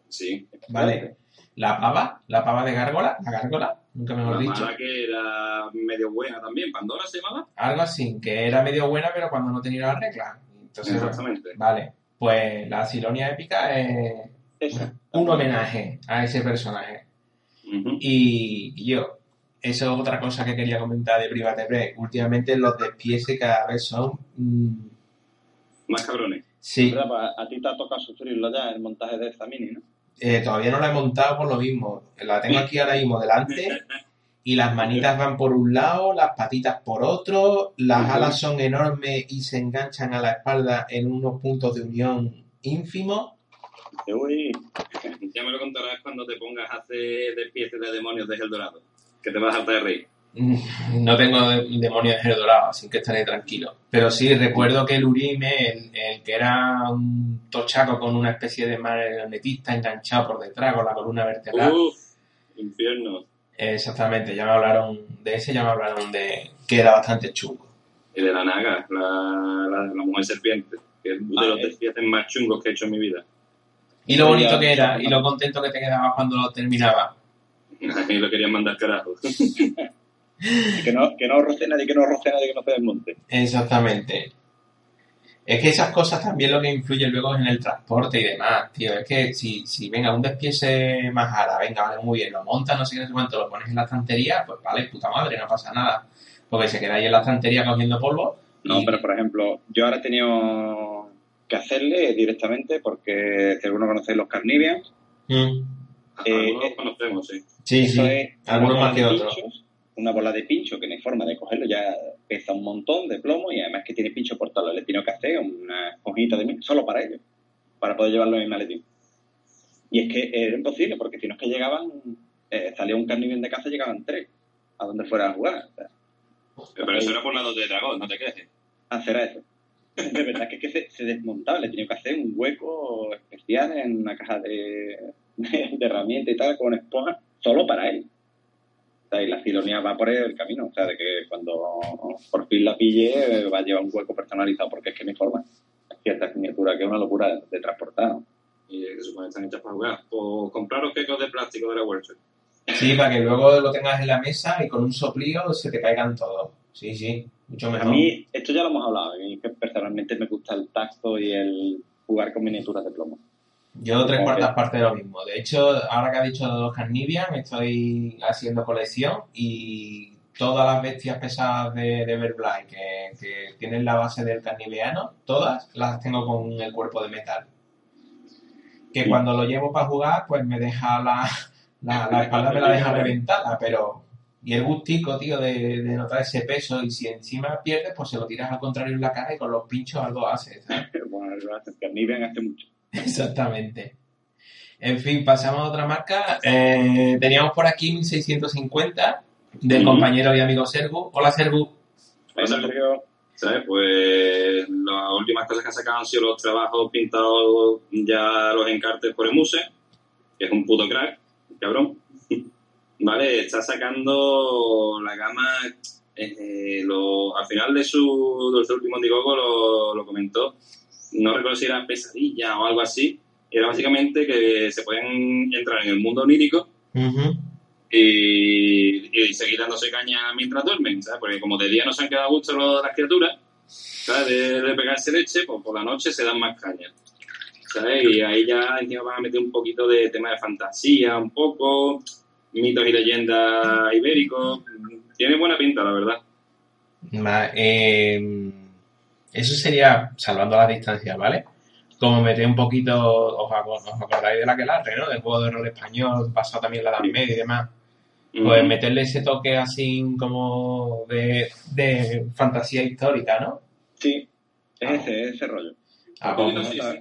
Sí. Vale. La pava, la pava de Gárgola, la Gárgola, nunca mejor La dicho. mala que era medio buena también, Pandora se llamaba. Algo así, que era medio buena, pero cuando no tenía la regla. Entonces, Exactamente. vale. Pues la Silonia épica es Esa. un homenaje a ese personaje. Y, y yo, eso es otra cosa que quería comentar de Private Break. Últimamente los despieces cada vez son... mm, Más cabrones. sí. Pues a ti te ha tocado sufrirlo ya el montaje de esta mini, ¿no? eh, todavía no la he montado por lo mismo. La tengo aquí ahora mismo delante y las manitas van por un lado, las patitas por otro, las alas son enormes y se enganchan a la espalda en unos puntos de unión ínfimos. Uy, Ya me lo contarás cuando te pongas a hacer despieces de demonios de Eldorado. Que te vas a hartar de reír. Mm, No tengo de- demonio de dorado, así que estaré tranquilo. Pero sí, recuerdo que el Urime, el, el que era un tochaco con una especie de marionetista enganchado por detrás con la columna vertebral. Uf, infierno. Exactamente, ya me hablaron de ese, ya me hablaron de que era bastante chungo. Y de la Naga, la, la, la mujer serpiente. Que es de Ah, los eh. despieces más chungos que he hecho en mi vida. Y lo bonito que era, y lo contento que te quedabas cuando lo terminaba. A mí lo querían mandar carajo. que no, que no roce nadie, que no roce nadie, que no se desmonte. Exactamente. Es que esas cosas también lo que influyen luego es en el transporte y demás, tío. Es que si, si venga un despiece más ara, venga, vale, muy bien, lo montas, no sé qué, no sé cuánto, lo pones en la estantería, pues vale, puta madre, no pasa nada. Porque se queda ahí en la estantería cogiendo polvo. No, y- pero por ejemplo, yo ahora he tenido que hacerle directamente porque si alguno conocéis los Carnivians, Mm, Eh, eh, los conocemos, sí. Sí, eso sí. es Algunos bola más que de otros. pinchos, una bola de pincho que no hay forma de cogerlo, ya pesa un montón de plomo y además que tiene pincho por lados. Le he tenido que hacer una esponjita de mí solo para ellos, para poder llevarlo en mi maletín. Y es que era imposible porque si no es que llegaban, eh, salía un Carnivian de casa y llegaban tres a donde fuera a jugar. O sea, Pero eso era por la dos de dragón, no te quejes. hacer a eso. De verdad que, es que se, se desmontaba, le tenía que hacer un hueco especial en una caja de, de, de herramientas y tal, con esponja, solo para él. O sea, y la filonia va por el camino, o sea, de que cuando por fin la pille va a llevar un hueco personalizado, porque es que hay forma. Cierta miniatura que es una locura de, de transportar. ¿no? Y que supone que están hechas para jugar. O compraros quecos de plástico de la workshop. Sí, para que luego lo tengas en la mesa y con un soplío se te caigan todos. Sí, sí, mucho A mejor. mí, esto ya lo hemos hablado, a mí que personalmente me gusta el tacto y el jugar con miniaturas de plomo. Yo tres cuartas partes de lo mismo. De hecho, ahora que ha dicho los Carnivian, estoy haciendo colección y todas las bestias pesadas de, de Verblay que, que tienen la base del carniviano, todas las tengo con el cuerpo de metal. Que Sí. cuando lo llevo para jugar, pues me deja la, la, la espalda me la deja reventada, pero... Y el gustico, tío, de, de notar ese peso y si encima pierdes, pues se lo tiras al contrario en la cara y con los pinchos algo hace, ¿sabes? Bueno, mí ven hace mucho. Exactamente. En fin, pasamos a otra marca. Eh, teníamos por aquí 1650 del compañero y amigo Sergu. Hola Sergu. Bueno, Sergio. Sergio, ¿Sabes? Pues las últimas cosas que han sacado han sido los trabajos pintados ya los encartes por Emuse, que es un puto crack, cabrón. Vale, está sacando la gama. eh, lo- al final de su, de su último Indiegogo lo, lo comentó. No recuerdo si era pesadilla o algo así. Era básicamente que se pueden entrar en el mundo onírico y, y seguir dándose caña mientras duermen, ¿sabes? Porque como de día no se han quedado a gusto las criaturas, ¿sabes? De, de pegarse leche, pues por la noche se dan más caña. ¿Sabes? Y ahí ya encima van a meter un poquito de tema de fantasía, un poco, mitos y leyendas ibéricos. Tiene buena pinta, la verdad. Eh, eso sería, salvando las distancias, ¿vale? Como meter un poquito, os, aco- os acordáis de la que ¿no? Del juego de rol español, pasado también la Edad Media y demás. Pues meterle ese toque así como de, de fantasía histórica, ¿no? Sí, es Ah. ese, ese rollo. Ah, Un pues, poquito sí, ¿no? sí.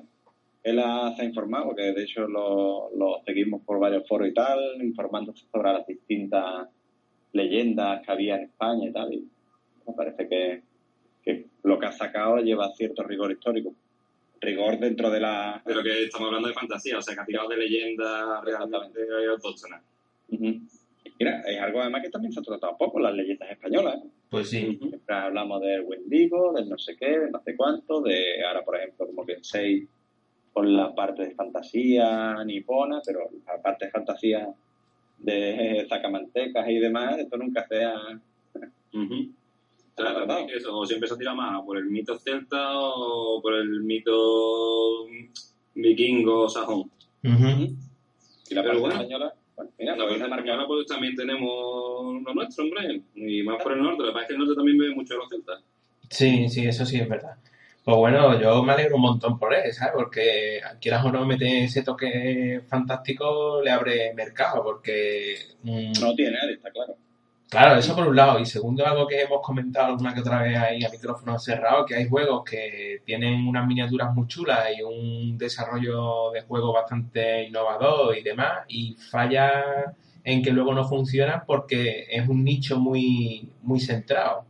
Él se ha informado, porque de hecho lo, lo seguimos por varios foros y tal, informándose sobre las distintas leyendas que había en España y tal. Y me parece que, que lo que ha sacado lleva cierto rigor histórico. Rigor dentro de la. Pero que estamos hablando de fantasía, o sea, que ha tirado de leyendas realmente autóctonas. Ujú. Mira, es algo además que también se ha tratado poco, las leyendas españolas. ¿eh? pues sí. Ujú. Siempre hablamos del Wendigo, del no sé qué, del no sé cuánto, de ahora, por ejemplo, como que el 6 con la parte de fantasía nipona, pero la parte de fantasía de sacamantecas y demás, esto nunca se ha... que eso, o siempre se tira más por el mito celta o por el mito vikingo o sajón. Ujú. Y la Pero bueno. española, bueno, mira, La pues verdad pues también tenemos lo nuestro, hombre, y más por el norte. Que pasa es que el norte también bebe mucho de los celtas. Sí, sí, eso sí es verdad. Pues bueno, yo me alegro un montón por él, ¿sabes? Porque quieras o no meter ese toque fantástico le abre mercado, porque mm, No tiene nadie, está claro. Claro, eso por un lado. Y segundo, algo que hemos comentado alguna que otra vez ahí a micrófono cerrado, que hay juegos que tienen unas miniaturas muy chulas y un desarrollo de juego bastante innovador y demás, y falla en que luego no funcionan porque es un nicho muy, muy centrado.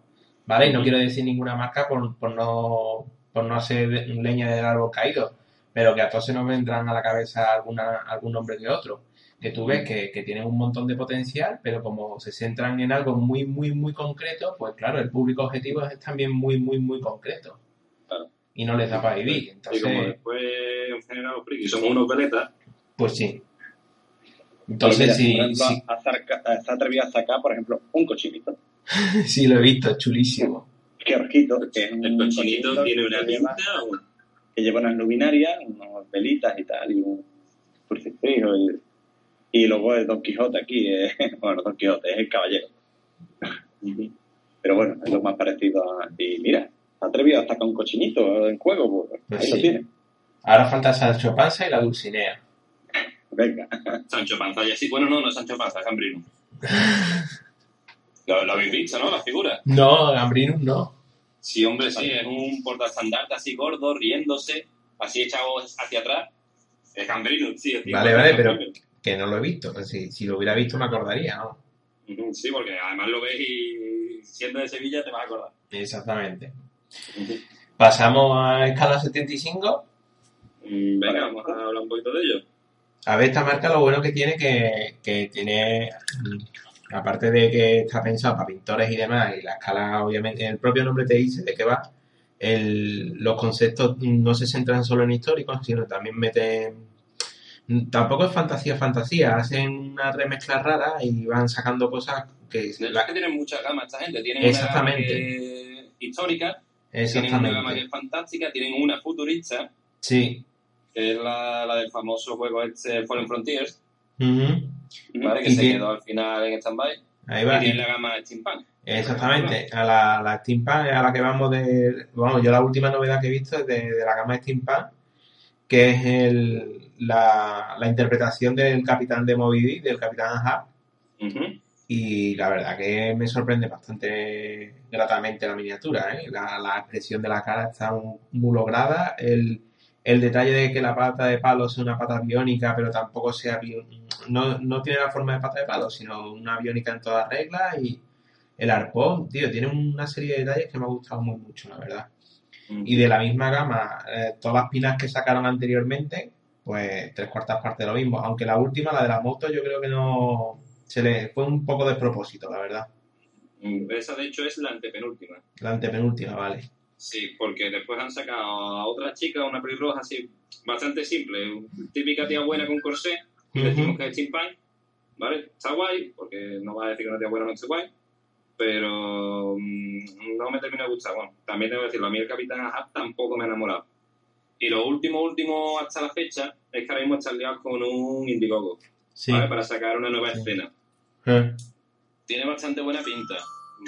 ¿Vale? Y no quiero decir ninguna marca por, por no, por no hacer leña del árbol caído, pero que a todos se nos vendrán a la cabeza alguna, algún nombre que otro que tú ves que, que tienen un montón de potencial, pero como se centran en algo muy, muy, muy concreto, pues claro, el público objetivo es también muy, muy, muy concreto. Claro. Y no les da para vivir. Y como Entonces, después, en general, los frikis somos unos veletas, pues sí. Entonces, mira, sí, se ha atrevido a sacar, por ejemplo, un cochinito. sí lo he visto, es chulísimo. Que es un el cochinito tiene una pinta. que lleva unas luminarias, unas velitas y tal, y un crucifijo. Y, y luego es Don Quijote aquí, eh, bueno, Don Quijote es el caballero. Pero bueno, es lo más parecido a... Y mira, atrevido a sacar un cochinito en juego, pues, Pues ahí sí. lo tiene. Ahora falta Sancho Panza y la Dulcinea. Venga. Sancho Panza y así. Bueno, no, no es Sancho Panza, es Cambrino. Lo, lo habéis visto, ¿no? La figura. No, Gambrinus no. Sí, hombre, sí, es un portaestandarte así gordo, riéndose, así echado hacia atrás. Es Cambrino, sí. es Vale, vale, pero-. Que no lo he visto. Si, si lo hubiera visto me acordaría, ¿no? Sí, porque además lo ves y siendo de Sevilla te vas a acordar. Exactamente. Pasamos a escala 75. Mm, Venga, vamos a hablar un poquito de ello. A ver, esta marca lo bueno que tiene que, que tiene, mm, aparte de que está pensado para pintores y demás, y la escala, obviamente, el propio nombre te dice de qué va, el- los conceptos no se centran solo en históricos, sino también meten... Tampoco es fantasía, fantasía, hacen una remezcla rara y van sacando cosas que... Hecho, la- es que tienen mucha gama esta gente. Tienen Exactamente. una gama que histórica, tienen una gama que exactamente. es fantástica, tienen una futurista, Sí. que es la, la del famoso juego este Fallen Frontiers, Ujú. ¿vale? Que Y se quedó al final en stand-by. Ahí Y va. tienen la gama Steampunk. Exactamente, a la, la Steampunk es a la que vamos de... Bueno, yo la última novedad que he visto es de, de la gama Steampunk, que es el, la, la interpretación del capitán de Moby Dick, del capitán Ahab, y la verdad que me sorprende bastante gratamente la miniatura, ¿eh? la, la expresión de la cara está muy, lograda, el, el detalle de que la pata de palo sea una pata biónica, pero tampoco sea no, no tiene la forma de pata de palo, sino una biónica en todas reglas y el arpón, tío, tiene una serie de detalles que me ha gustado muy mucho, la verdad. Y de la misma gama, eh, todas las pinas que sacaron anteriormente, pues tres cuartas partes de lo mismo. Aunque la última, la de la moto, yo creo que no. Se le fue un poco despropósito, la verdad. Mm, Esa, de hecho, es la antepenúltima. La antepenúltima, vale. Sí, porque después han sacado a otra chica, una pelirroja así, bastante simple, típica tía buena con corsé, y Ujú. decimos que es steampunk, ¿vale? Está guay, porque no va a decir que una tía buena no esté guay, pero mm, no me termina de gustar. Bueno, también tengo que decirlo, a mí el Capitán Ahab tampoco me ha enamorado. Y lo último, último hasta la fecha es que ahora mismo están liados con un Indiegogo, Sí. ¿vale? Para sacar una nueva Sí. escena. Eh, Tiene bastante buena pinta,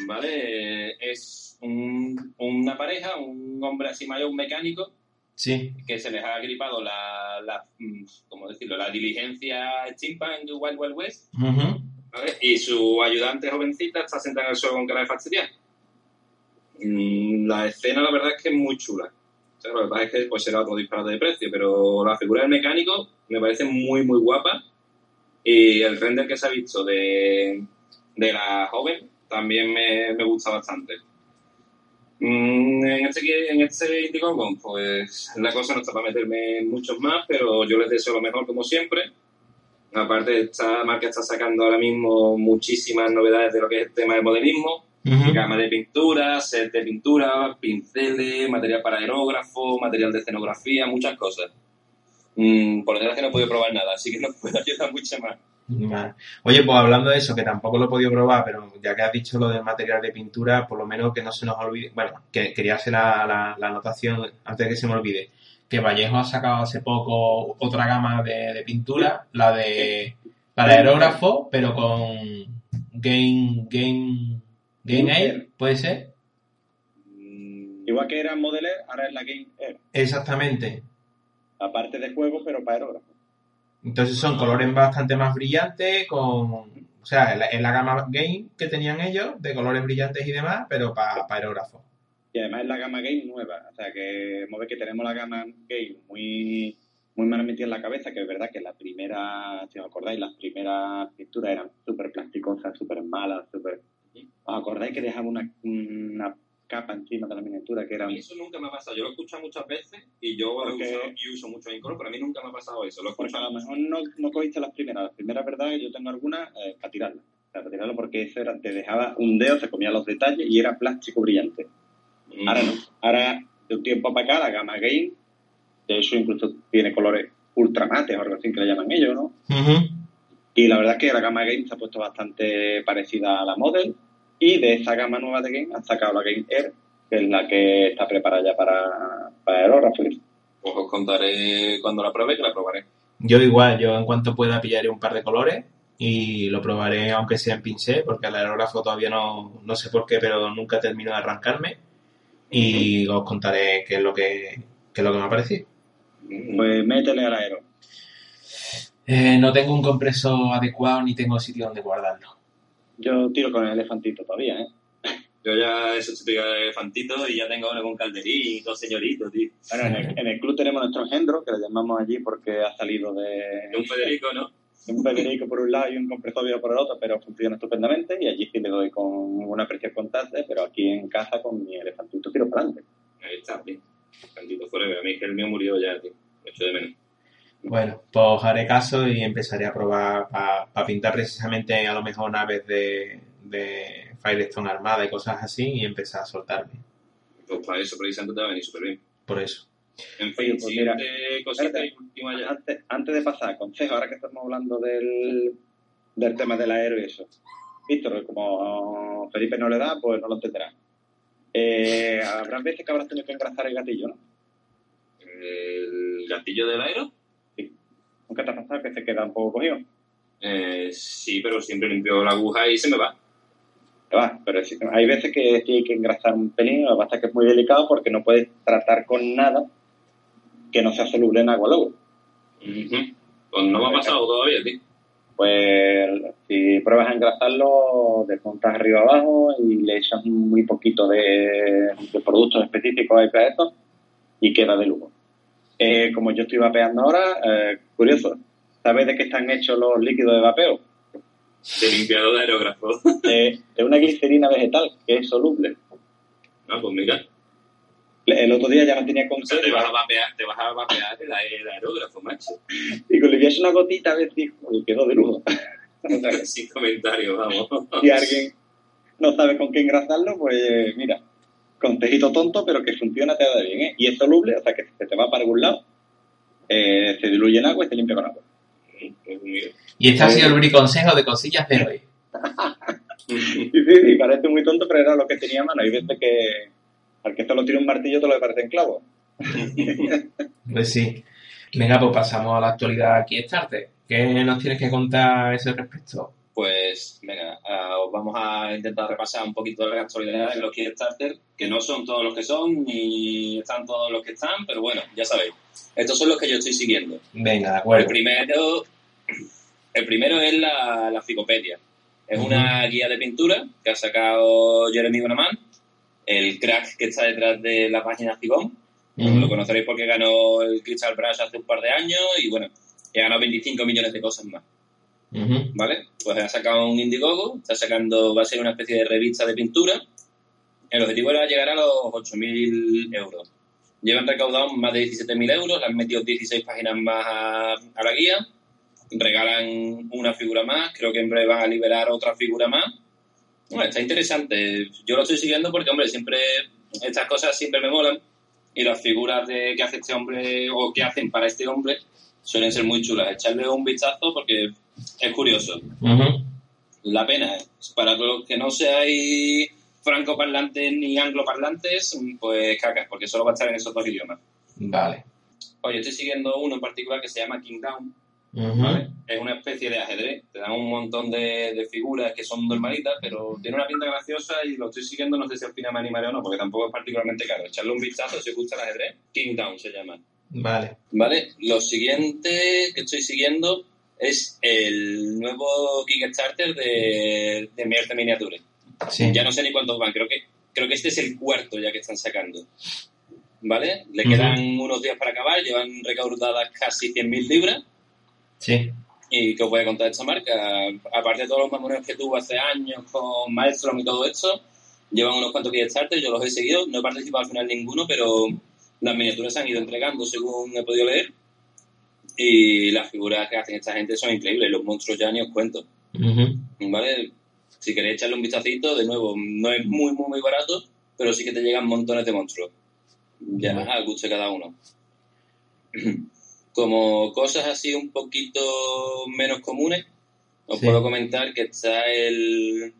¿vale? Es un- una pareja, un hombre así mayor, un mecánico, Sí. que se les ha gripado la, la mm, ¿cómo decirlo? La diligencia steampunk de Wild Wild West. ¿vale? Y su ayudante jovencita está sentada en el suelo con cara de fastidiar. Mm, La escena, la verdad, es que es muy chula. O sea, lo que pasa es que pues, será otro disparate de precio, pero la figura del mecánico me parece muy, muy guapa. Y el render que se ha visto de, de la joven también me, me gusta bastante. Mm, En este, en este Indiegogo, pues la cosa no está para meterme en muchos más, pero yo les deseo lo mejor como siempre. Aparte, esta marca está sacando ahora mismo muchísimas novedades de lo que es el tema del modelismo. Gama de pintura, set de pintura, pinceles, material para aerógrafo, material de escenografía, muchas cosas. Mm, por desgracia no he podido probar nada, así que no puedo ayudar mucho más. Vale. Oye, pues hablando de eso, que tampoco lo he podido probar, pero ya que has dicho lo del material de pintura, por lo menos que no se nos olvide. Bueno, que quería hacer la, la, la anotación antes de que se me olvide. Que Vallejo ha sacado hace poco otra gama de, de pintura, la de la de aerógrafo, pero con Game Game Game Air, ¿puede ser? Mm, Igual que era Model Air, ahora es la Game Air. Exactamente. Aparte de juego, pero para aerógrafo. Entonces son colores bastante más brillantes, con, o sea, en la, gama Game que tenían ellos, de colores brillantes y demás, pero para aerógrafo. Y además es la gama Game nueva. O sea que hemos que tenemos la gama Game muy, muy mal metida en la cabeza, que es verdad que la primera, si os acordáis, las primeras pinturas eran súper plasticosas, súper malas, súper... ¿Os acordáis que dejaba una, una capa encima de la miniatura que era A mí eso nunca me ha pasado. Yo lo he escuchado muchas veces y yo Porque- usado- y uso mucho Incolor, pero a mí nunca me ha pasado eso. Lo he Porque a lo mejor no, no cogiste las primeras. Las primeras, verdad, que yo tengo algunas eh, para tirarlas. O sea, para tirarlo porque eso era, te dejaba un dedo, se comía los detalles y era plástico brillante. Mm. Ahora no. Ahora, de un tiempo para acá, la gama Game, de hecho incluso tiene colores ultramates o algo así que le llaman ellos, ¿no? Ujú. Y la verdad es que la gama Game se ha puesto bastante parecida a la Model. Y de esa gama nueva de Game han sacado la Game Air, que es la que está preparada ya para, para aerógrafos. Pues os contaré cuando la pruebe, que la probaré. Yo igual, yo en cuanto pueda pillaré un par de colores y lo probaré aunque sea en pincel, porque el aerógrafo todavía no, no sé por qué, pero nunca termino de arrancarme y os contaré qué es lo que, qué es lo que me ha parecido. Pues métele al aero. Eh, no tengo un compresor adecuado ni tengo sitio donde guardarlo. Yo tiro con el elefantito todavía, ¿eh? Yo ya he típico de elefantito y ya tengo ahora con calderín, dos señoritos, tío. Bueno, en el, en el club tenemos nuestro engendro, que lo llamamos allí porque ha salido de, De un Federico, ¿no? un Federico por un lado y un compresor por el otro, pero funciona estupendamente y allí sí le doy con una presión constante, pero aquí en casa con mi elefantito tiro para adelante. Ahí está, tío. Elefantito forever. A mí es que el mío murió ya, tío. Lo echo de menos. Bueno, pues os haré caso y empezaré a probar para pintar precisamente a lo mejor naves de, de Firestone Armada y cosas así y empezar a soltarme. Pues para eso precisamente te va a venir súper bien. Por eso. En fin, pues mira, siguiente cosita espérate. y última ya. Antes, antes de pasar, consejo, ahora que estamos hablando del, del tema del aero y eso. Víctor, como Felipe no le da, pues no lo entenderá. Eh, habrá veces que habrás tenido que engrasar el gatillo, ¿no? El gatillo del aero. ¿Nunca te ha pasado que se queda un poco cogido? Eh, sí, pero siempre limpio la aguja y se me va. Te va, pero hay veces que sí hay que engrasar un pelín, lo que pasa es que es muy delicado porque no puedes tratar con nada que no sea soluble en agua luego. Pues no me ha pasado todavía, tío. Pues si pruebas a engrasarlo, desmontas arriba abajo y le echas muy poquito de, de productos específicos ahí para eso y queda de lujo. Eh, como yo estoy vapeando ahora, eh, curioso, ¿sabes de qué están hechos los líquidos de vapeo? De limpiador de aerógrafo. De, de una glicerina vegetal que es soluble. Ah, pues mira. El otro día ya no tenía O sea, te vas a vapear, te vas a vapear el, el aerógrafo, macho. y con le echas una gotita a ver si y quedó de lujo. Sin comentarios, vamos. si alguien no sabe con qué engrasarlo, pues mira, consejito tonto, pero que funciona te da bien, ¿eh? Y es soluble, o sea que se te va para algún lado, eh, se diluye en agua y se limpia con agua. Y este ha sido el briconsejo de cosillas de hoy. Sí, sí, sí, parece muy tonto, pero era lo que tenía a mano. Hay veces que al que solo tiene un martillo te lo parecen clavos. Pues sí. Venga, pues pasamos a la actualidad Kickstarter. ¿Qué nos tienes que contar a ese respecto? Pues, venga, os vamos a intentar repasar un poquito de la actualidad de los Kickstarter, que no son todos los que son, ni están todos los que están, pero bueno, ya sabéis. Estos son los que yo estoy siguiendo. Venga, de El acuerdo. primero, el primero es la, la Ficopedia. Es una guía de pintura que ha sacado Jeremy Bonaman, el crack que está detrás de la página Figón. Ujú. Lo conoceréis porque ganó el Crystal Brush hace un par de años y bueno, ha ganado 25 millones de cosas más. ¿Vale? Pues ha sacado un Indiegogo, está sacando, va a ser una especie de revista de pintura. El objetivo era llegar a los 8.000 euros. Llevan recaudado más de 17.000 euros, han metido 16 páginas más a, a la guía, regalan una figura más, creo que en breve van a liberar otra figura más. Bueno, está interesante. Yo lo estoy siguiendo porque, hombre, siempre estas cosas siempre me molan y las figuras de, que hace este hombre o que hacen para este hombre suelen ser muy chulas. Echarle un vistazo porque es curioso. La pena, ¿eh? para los que no seáis francoparlantes ni angloparlantes, pues cacas, porque solo va a estar en esos dos idiomas. Vale. Oye, estoy siguiendo uno en particular que se llama King Down. ¿vale? Es una especie de ajedrez, te dan un montón de, de figuras que son normalitas, pero tiene una pinta graciosa y lo estoy siguiendo, no sé si al final me animaré o no, porque tampoco es particularmente caro. Echarle un vistazo si os gusta el ajedrez, King Down se llama. Vale. ¿Vale? Lo siguiente que estoy siguiendo es el nuevo Kickstarter de, de Mi Arte Miniature. Sí. Ya no sé ni cuántos van, creo que, creo que este es el cuarto ya que están sacando. ¿Vale? Le quedan unos días para acabar, llevan recaudadas casi 100.000 libras. Sí. ¿Y qué os voy a contar esta marca? Aparte de todos los mamoneos que tuvo hace años con Maelstrom y todo esto, llevan unos cuantos Kickstarter, yo los he seguido, no he participado al final ninguno, pero las miniaturas se han ido entregando según he podido leer. Y las figuras que hacen esta gente son increíbles, los monstruos ya ni os cuento. ¿Vale? Si queréis echarle un vistacito, de nuevo, no es muy, muy, muy barato, pero sí que te llegan montones de monstruos. Ya Vale. al gusto de cada uno. Como cosas así un poquito menos comunes, os Sí. puedo comentar que está el,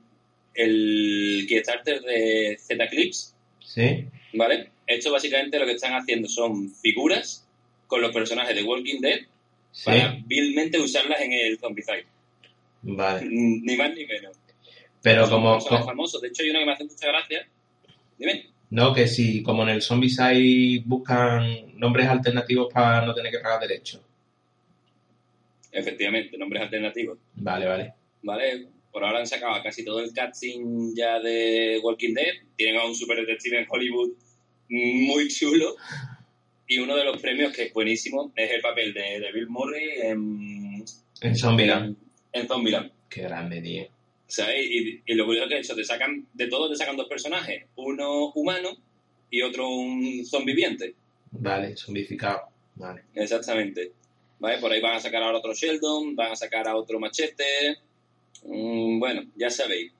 el Kickstarter de Z-Clips, Sí. ¿vale? Esto básicamente lo que están haciendo son figuras con los personajes de Walking Dead Sí. para vilmente usarlas en el Zombicide. Vale. Ni más ni menos. Pero Son como, co- famosos. De hecho, hay uno que me hace mucha gracia. Dime. no, que si como en el Zombicide buscan nombres alternativos para no tener que pagar derechos. Efectivamente, nombres alternativos. Vale, vale. ¿Vale? Por ahora han sacado casi todo el casting ya de Walking Dead. Tienen a un super detective en Hollywood muy chulo. Y uno de los premios que es buenísimo es el papel de, de Bill Murray en, En Zombieland. en, en Zombieland. Qué grande, tío. ¿Sabes? Y, y lo curioso que es eso, te sacan, de todo te sacan dos personajes, uno humano y otro un zombiviente. Vale, zombificado. Vale. Exactamente. ¿Vale? Por ahí van a sacar ahora otro Sheldon, van a sacar a otro Machete. Mm, bueno, ya sabéis.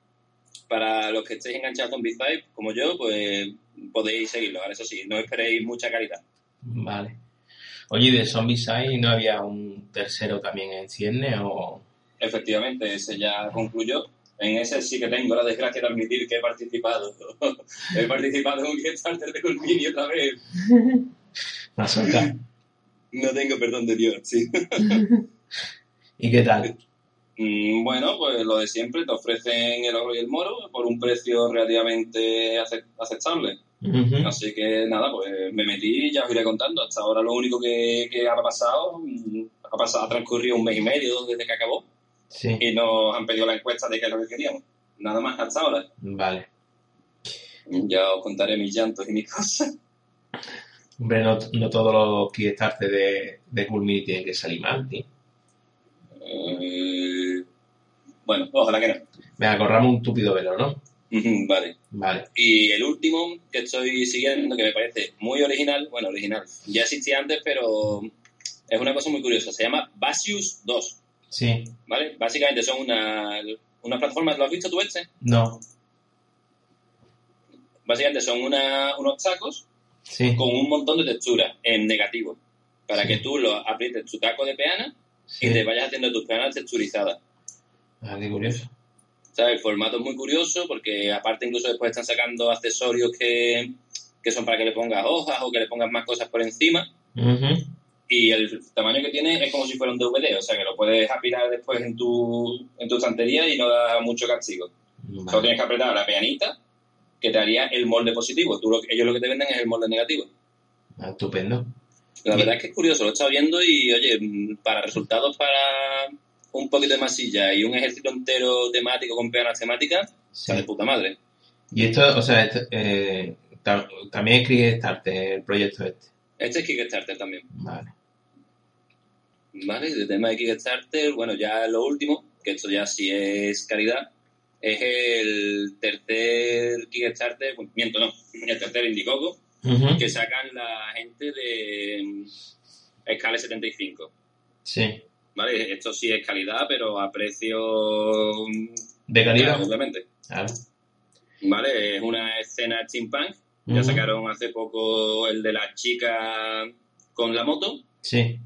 Para los que estéis enganchados a Zombicide, como yo, pues podéis seguirlo. Ahora, eso sí, no esperéis mucha calidad. Vale. Oye, ¿y de Zombicide no había un tercero también en Cierne o...? Efectivamente, ese ya concluyó. En ese sí que tengo la desgracia de admitir que he participado. he participado en un Kickstarter de Colmini otra vez. No tengo perdón de Dios, sí. ¿Y qué tal? Mm, Bueno, pues lo de siempre, te ofrecen el oro y el moro por un precio relativamente ace- aceptable. Así que nada, pues me metí y ya os iré contando. Hasta ahora lo único que, que ha pasado, mm, ha pasado, ha transcurrido un mes y medio desde que acabó Sí. y nos han pedido la encuesta de qué es lo que queríamos. Nada más hasta ahora. Vale. Ya os contaré mis llantos y mis cosas. Hombre, no, no todos los Kickstarter de, de Cool tienen que salir mal, tío. Eh, bueno, ojalá que no. Venga, corramos un túpido velo, ¿no? Vale. Vale. Y el último que estoy siguiendo, que me parece muy original, bueno, original, ya existía antes, pero es una cosa muy curiosa, se llama Basius 2, Sí. ¿vale? Básicamente son una, unas plataformas, ¿lo has visto tú este? No. Básicamente son una- unos tacos Sí. con un montón de texturas en negativo, para Sí. que tú lo aprietes tu taco de peana Sí. y te vayas haciendo tus peanas texturizadas. Ah, qué curioso. ¿Sabes? El formato es muy curioso porque aparte incluso después están sacando accesorios que, que son para que le pongas hojas o que le pongas más cosas por encima. Y el tamaño que tiene es como si fuera un DVD, o sea que lo puedes apilar después en tu, en tu estantería y no da mucho castigo. Solo Vale. tienes que apretar la pianita que te haría el molde positivo. Tú ellos lo que te venden es el molde negativo. Ah, Estupendo. La Bien. verdad es que es curioso, lo he estado viendo y, oye, para resultados para un poquito de masilla y un ejército entero temático con peganas temáticas, Sí. está de puta madre. Y esto, o sea, esto, eh, tam- también es Kickstarter el proyecto este. Este es Kickstarter también. Vale. ¿Vale? Y de tema de Kickstarter, bueno, ya lo último, que esto ya sí es caridad, es el tercer Kickstarter, miento, no, el tercer Indiegogo, que sacan la gente de mm, Scale 75. Sí. ¿Vale? Esto sí es calidad, pero a precio. mm, De calidad. claro, obviamente. Claro. ¿Vale? Es una escena steampunk. Ya Ujú. sacaron hace poco el de la chica con la moto. Sí.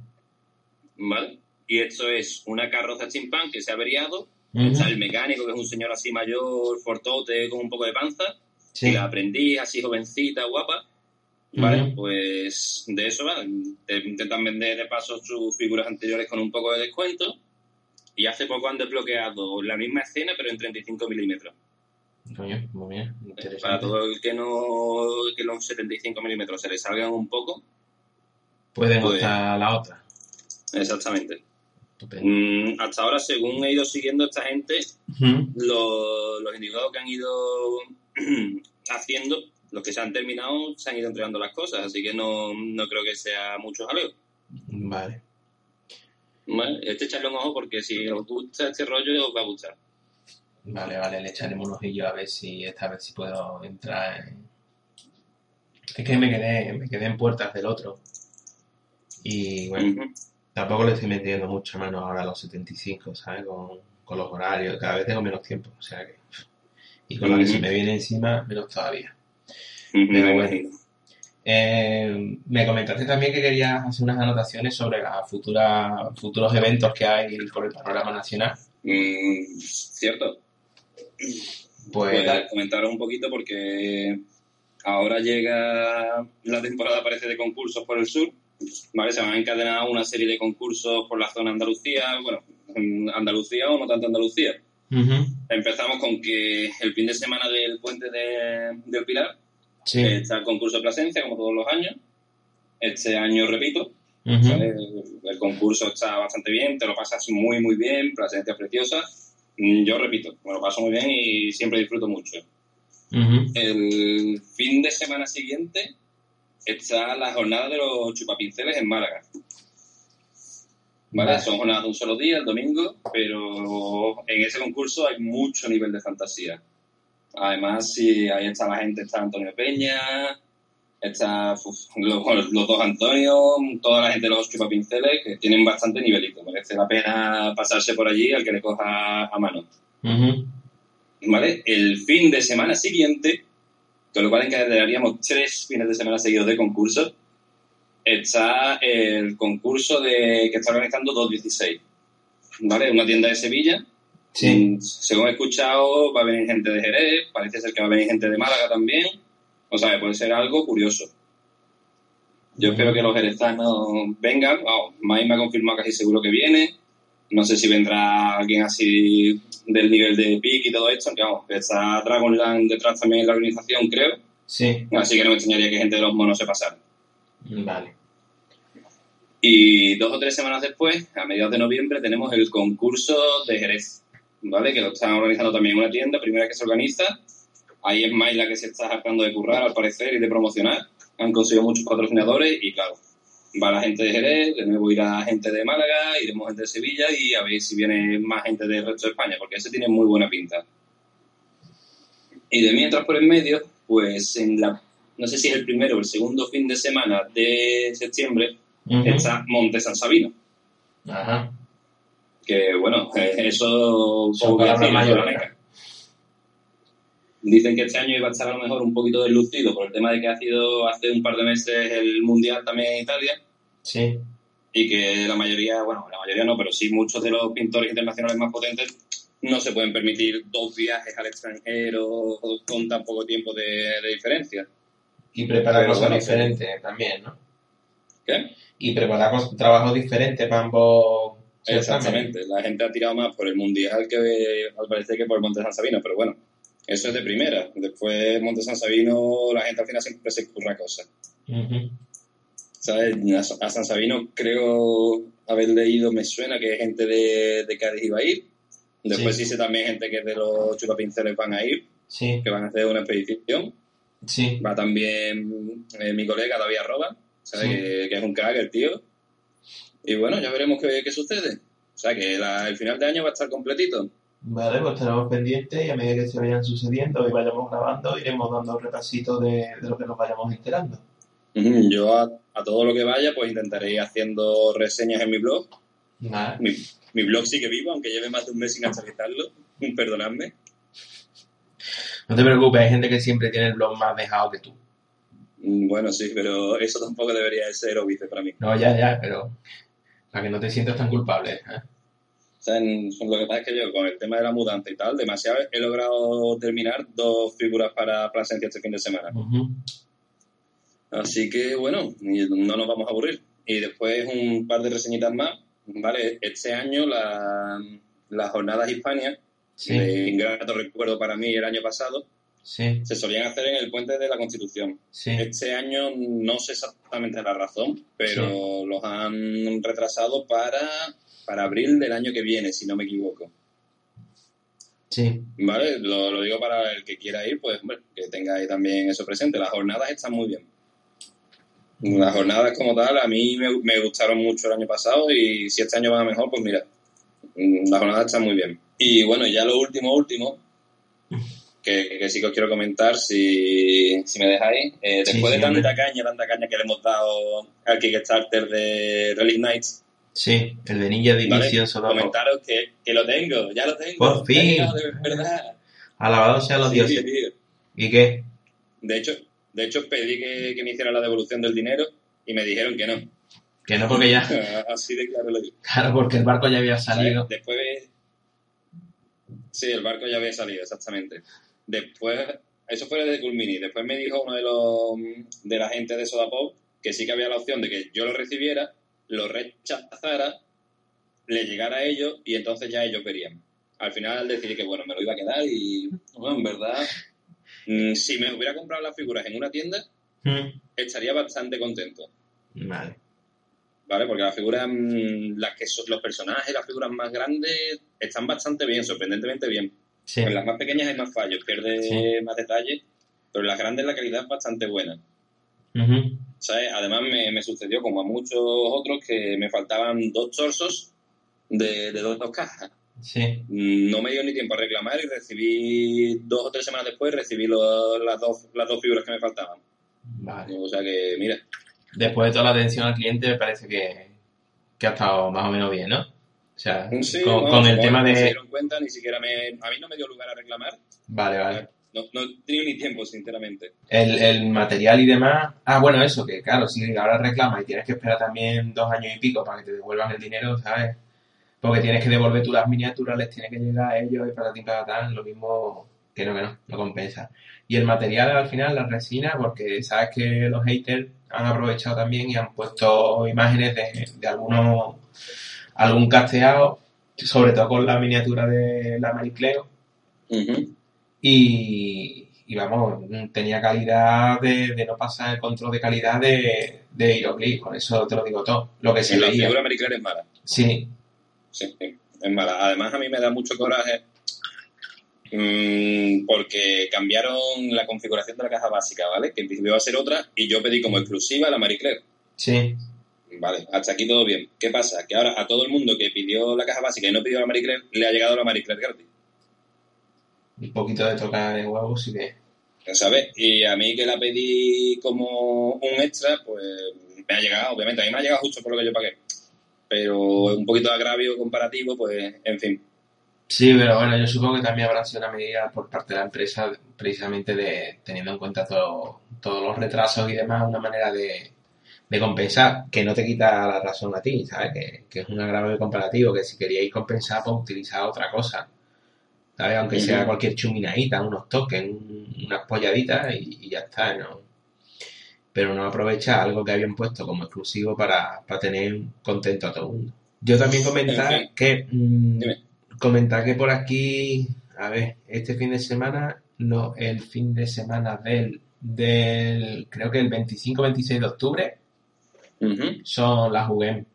¿Vale? Y esto es una carroza steampunk que se ha averiado. Está el mecánico, que es un señor así mayor, fortote, con un poco de panza. Sí. Y la aprendiz, así jovencita, guapa. ¿Vale? Pues de eso va. Te intentan vender de paso sus figuras anteriores con un poco de descuento. Y hace poco han desbloqueado la misma escena, pero en 35 milímetros. Muy bien. Interesante. Para todo el que no que los 75 milímetros se le salgan un poco. Pueden Pues- la otra. Exactamente. Mm, hasta ahora, según he ido siguiendo esta gente, los, los individuos que han ido haciendo, los que se han terminado, se han ido entregando las cosas. Así que no, no creo que sea mucho jaleo. Vale. ¿Vale? Este echarle un ojo porque si os gusta este rollo, os va a gustar. Vale, vale, le echaremos un ojillo a ver si esta vez si puedo entrar en... Es que me quedé, me quedé en puertas del otro. Y bueno, tampoco le estoy metiendo mucha mano ahora a los 75, ¿sabes? Con, con los horarios, cada vez tengo menos tiempo, o sea que... Y con la que se me viene encima, menos todavía. Me imagino. Eh, me comentaste también que querías hacer unas anotaciones sobre futuras futuros eventos que hay por el panorama nacional. Mm, Cierto. Pues, Pues comentaros un poquito porque ahora llega la temporada parece de concursos por el sur, ¿vale? Se van a encadenar una serie de concursos por la zona Andalucía, bueno, en Andalucía o no tanto Andalucía. Empezamos con que el fin de semana del puente de, del Pilar sí. está el concurso de Plasencia, como todos los años. Este año, repito, ¿vale? El, el concurso está bastante bien, te lo pasas muy, muy bien, Plasencia es preciosa. Mm, Yo repito, me lo paso muy bien y siempre disfruto mucho. El fin de semana siguiente está la jornada de los chupapinceles en Málaga. ¿Vale? Vale. Son jornadas de un solo día, el domingo, pero en ese concurso hay mucho nivel de fantasía. Además, sí, ahí está la gente, está Antonio Peña, está uf, los, los dos Antonio, toda la gente de los chupapinceles que tienen bastante nivelito. Merece la pena pasarse por allí al que le coja a mano. ¿vale? El fin de semana siguiente, con lo cual encadenaríamos tres fines de semana seguidos de concurso, está el concurso de que está organizando 216, ¿vale? Una tienda de Sevilla. Sí. Según he escuchado, va a venir gente de Jerez, parece ser que va a venir gente de Málaga también. O sea, que puede ser algo curioso. Yo espero que los jerezanos vengan. Vamos, Mai me ha confirmado casi seguro que viene. No sé si vendrá alguien así del nivel de PIC y todo esto. aunque vamos, está Dragonland detrás también en la organización, creo. Sí. Así que no me extrañaría que gente de los monos se pasara. Vale. Y dos o tres semanas después, a mediados de noviembre, tenemos el concurso de Jerez, ¿vale? Que lo están organizando también una tienda, primera que se organiza. Ahí es Mai la que se está hartando de currar, al parecer, y de promocionar. Han conseguido muchos patrocinadores y, claro, va la gente de Jerez, de nuevo irá gente de Málaga, iremos gente de Sevilla y a ver si viene más gente del resto de España, porque ese tiene muy buena pinta. Y de mientras por en medio, pues en la, no sé si es el primero o el segundo fin de semana de septiembre, está Monte San Sabino. Ajá. Que bueno, eso Son poco que decir. Dicen que este año iba a estar a lo mejor un poquito deslucido por el tema de que ha sido hace un par de meses el Mundial también en Italia Sí. y que la mayoría, bueno, la mayoría no, pero sí muchos de los pintores internacionales más potentes no se pueden permitir dos viajes al extranjero con tan poco tiempo de, de diferencia. Y preparar cosas bueno, diferentes también, ¿no? ¿Qué? Y preparar trabajos diferentes para ambos. Exactamente. La gente ha tirado más por el Mundial que al parecer que por Monte San Sabino, pero bueno, eso es de primera. Después Monte San Sabino, la gente al final siempre se curra cosas. ¿Sabes? A, San Sabino creo haber leído, me suena que gente de, de Cádiz iba a ir. Después Sí. también gente que de los chupapinceles van a ir, Sí, que van a hacer una expedición. sí. Va también eh, mi colega David Arroba, ¿sabes? Que, que es un crack el tío. Y bueno, ya veremos qué, qué sucede. O sea que la- el final de año va a estar completito. Vale, pues estaremos pendientes y a medida que se vayan sucediendo y vayamos grabando, iremos dando repasitos de, de lo que nos vayamos enterando. Yo a, a todo lo que vaya, pues intentaré ir haciendo reseñas en mi blog. Vale. Mi, mi blog sigue vivo, aunque lleve más de un mes sin actualizarlo. Perdonadme. No te preocupes, hay gente que siempre tiene el blog más dejado que tú. Mm, Bueno, sí, pero eso tampoco debería de ser óbice para mí. No, ya, ya, pero para que no te sientas tan culpable. ¿eh? O sea, en- lo que pasa es que yo, con el tema de la mudanza y tal, demasiado he logrado terminar dos figuras para Plasencia este fin de semana. Así que, bueno, no nos vamos a aburrir. Y después un par de reseñitas más. Vale, este año la- las jornadas hispanias, Sí, de ingrato recuerdo para mí el año pasado, sí, se solían hacer en el puente de la Constitución. sí. Este año no sé exactamente la razón, pero los han retrasado para, para abril del año que viene, si no me equivoco. Sí, ¿Vale? Lo, lo digo para el que quiera ir, pues hombre, que tenga ahí también eso presente. Las jornadas están muy bien. Las jornadas como tal, a mí me, me gustaron mucho el año pasado y si este año van a mejor, pues mira, mm, las jornadas están muy bien. Y bueno, ya lo último, último, que, que sí que os quiero comentar, si, si me dejáis, eh, Sí, después sí, de tanta caña, tanta caña que le hemos dado al Kickstarter de Relic Knights, sí, el de Ninja ¿vale? Division solo. comentaros que, que lo tengo, ya lo tengo. Por fin. llegado de verdad. Alabado sean los Sí, dioses. tío. ¿Y qué? De hecho, de hecho pedí que, que me hicieran la devolución del dinero y me dijeron que no. Que no, porque ya, Así de claro lo digo. claro, porque el barco ya había salido. Después... Sí, el barco ya había salido, exactamente. Después... Eso fue desde Culmini. Después me dijo uno de los de la gente de Sodapop que sí que había la opción de que yo lo recibiera, lo rechazara, le llegara a ellos y entonces ya ellos verían. Al final decidí que bueno, me lo iba a quedar y bueno, en verdad, mm, si me hubiera comprado las figuras en una tienda, Mm, estaría bastante contento. Vale. ¿Vale? Porque las figuras, mm, las que son los personajes, las figuras más grandes, están bastante bien, sorprendentemente bien. Sí, En las más pequeñas hay más fallos, pierde Sí. más detalles, pero en las grandes la calidad es bastante buena. ¿Sabes? Además me, me sucedió, como a muchos otros, que me faltaban dos torsos de, de dos, dos cajas. sí. No me dio ni tiempo a reclamar y recibí, dos o tres semanas después, recibí lo- las, dos, las dos figuras que me faltaban. Vale. O sea que, mira, Después de toda la atención al cliente, me parece que, que ha estado más o menos bien, ¿no? O sea, sí, con, no, con el tema que no se de... dieron cuenta, ni siquiera me, a mí no me dio lugar a reclamar. Vale, vale. No, no tenido ni tiempo, sinceramente. El, el material y demás. Ah, bueno, eso, que claro, si ahora reclamas y tienes que esperar también dos años y pico para que te devuelvan el dinero, ¿sabes? Porque tienes que devolver tú las miniaturas, les tiene que llegar a ellos y para ti, para tal, lo mismo que no, que no, no compensa. Y el material al final, la resina, porque sabes que los haters han aprovechado también y han puesto imágenes de, de algunos, algún casteado, sobre todo con la miniatura de la Maricleo, y, y vamos, tenía calidad de, de no pasar el control de calidad de, de con eso te lo digo todo. Lo que se la veía. figura Marie Claire es mala. Sí, Sí, sí, es mala. Además, a mí me da mucho coraje mm, porque cambiaron la configuración de la caja básica, ¿vale? Que en principio iba a ser otra y yo pedí como exclusiva la Marie Claire. sí, Vale, hasta aquí todo bien. ¿Qué pasa? Que ahora a todo el mundo que pidió la caja básica y no pidió la Marie Claire, le ha llegado la Marie Claire gratis. un poquito de tocar en huevos y de... ¿Sabes? Y a mí que la pedí como un extra, pues me ha llegado, obviamente. A mí me ha llegado justo por lo que yo pagué. Pero un poquito de agravio comparativo, pues, en fin. Sí, pero bueno, yo supongo que también habrá sido una medida por parte de la empresa precisamente de teniendo en cuenta todo- todos los retrasos y demás, una manera de, de compensar, que no te quita la razón a ti, ¿sabes? Que, que es un agravio comparativo, que si queríais compensar, pues utilizar otra cosa. ¿sabes? Aunque sea cualquier chuminaíta, unos tokens, un- unas polladitas y, y ya está, ¿no? Pero no aprovecha algo que habían puesto como exclusivo para, para tener contento a todo el mundo. Yo también comentar que mm, comentar que por aquí, a ver, este fin de semana, no, el fin de semana del, del creo que el 25-26 de octubre Son las jugué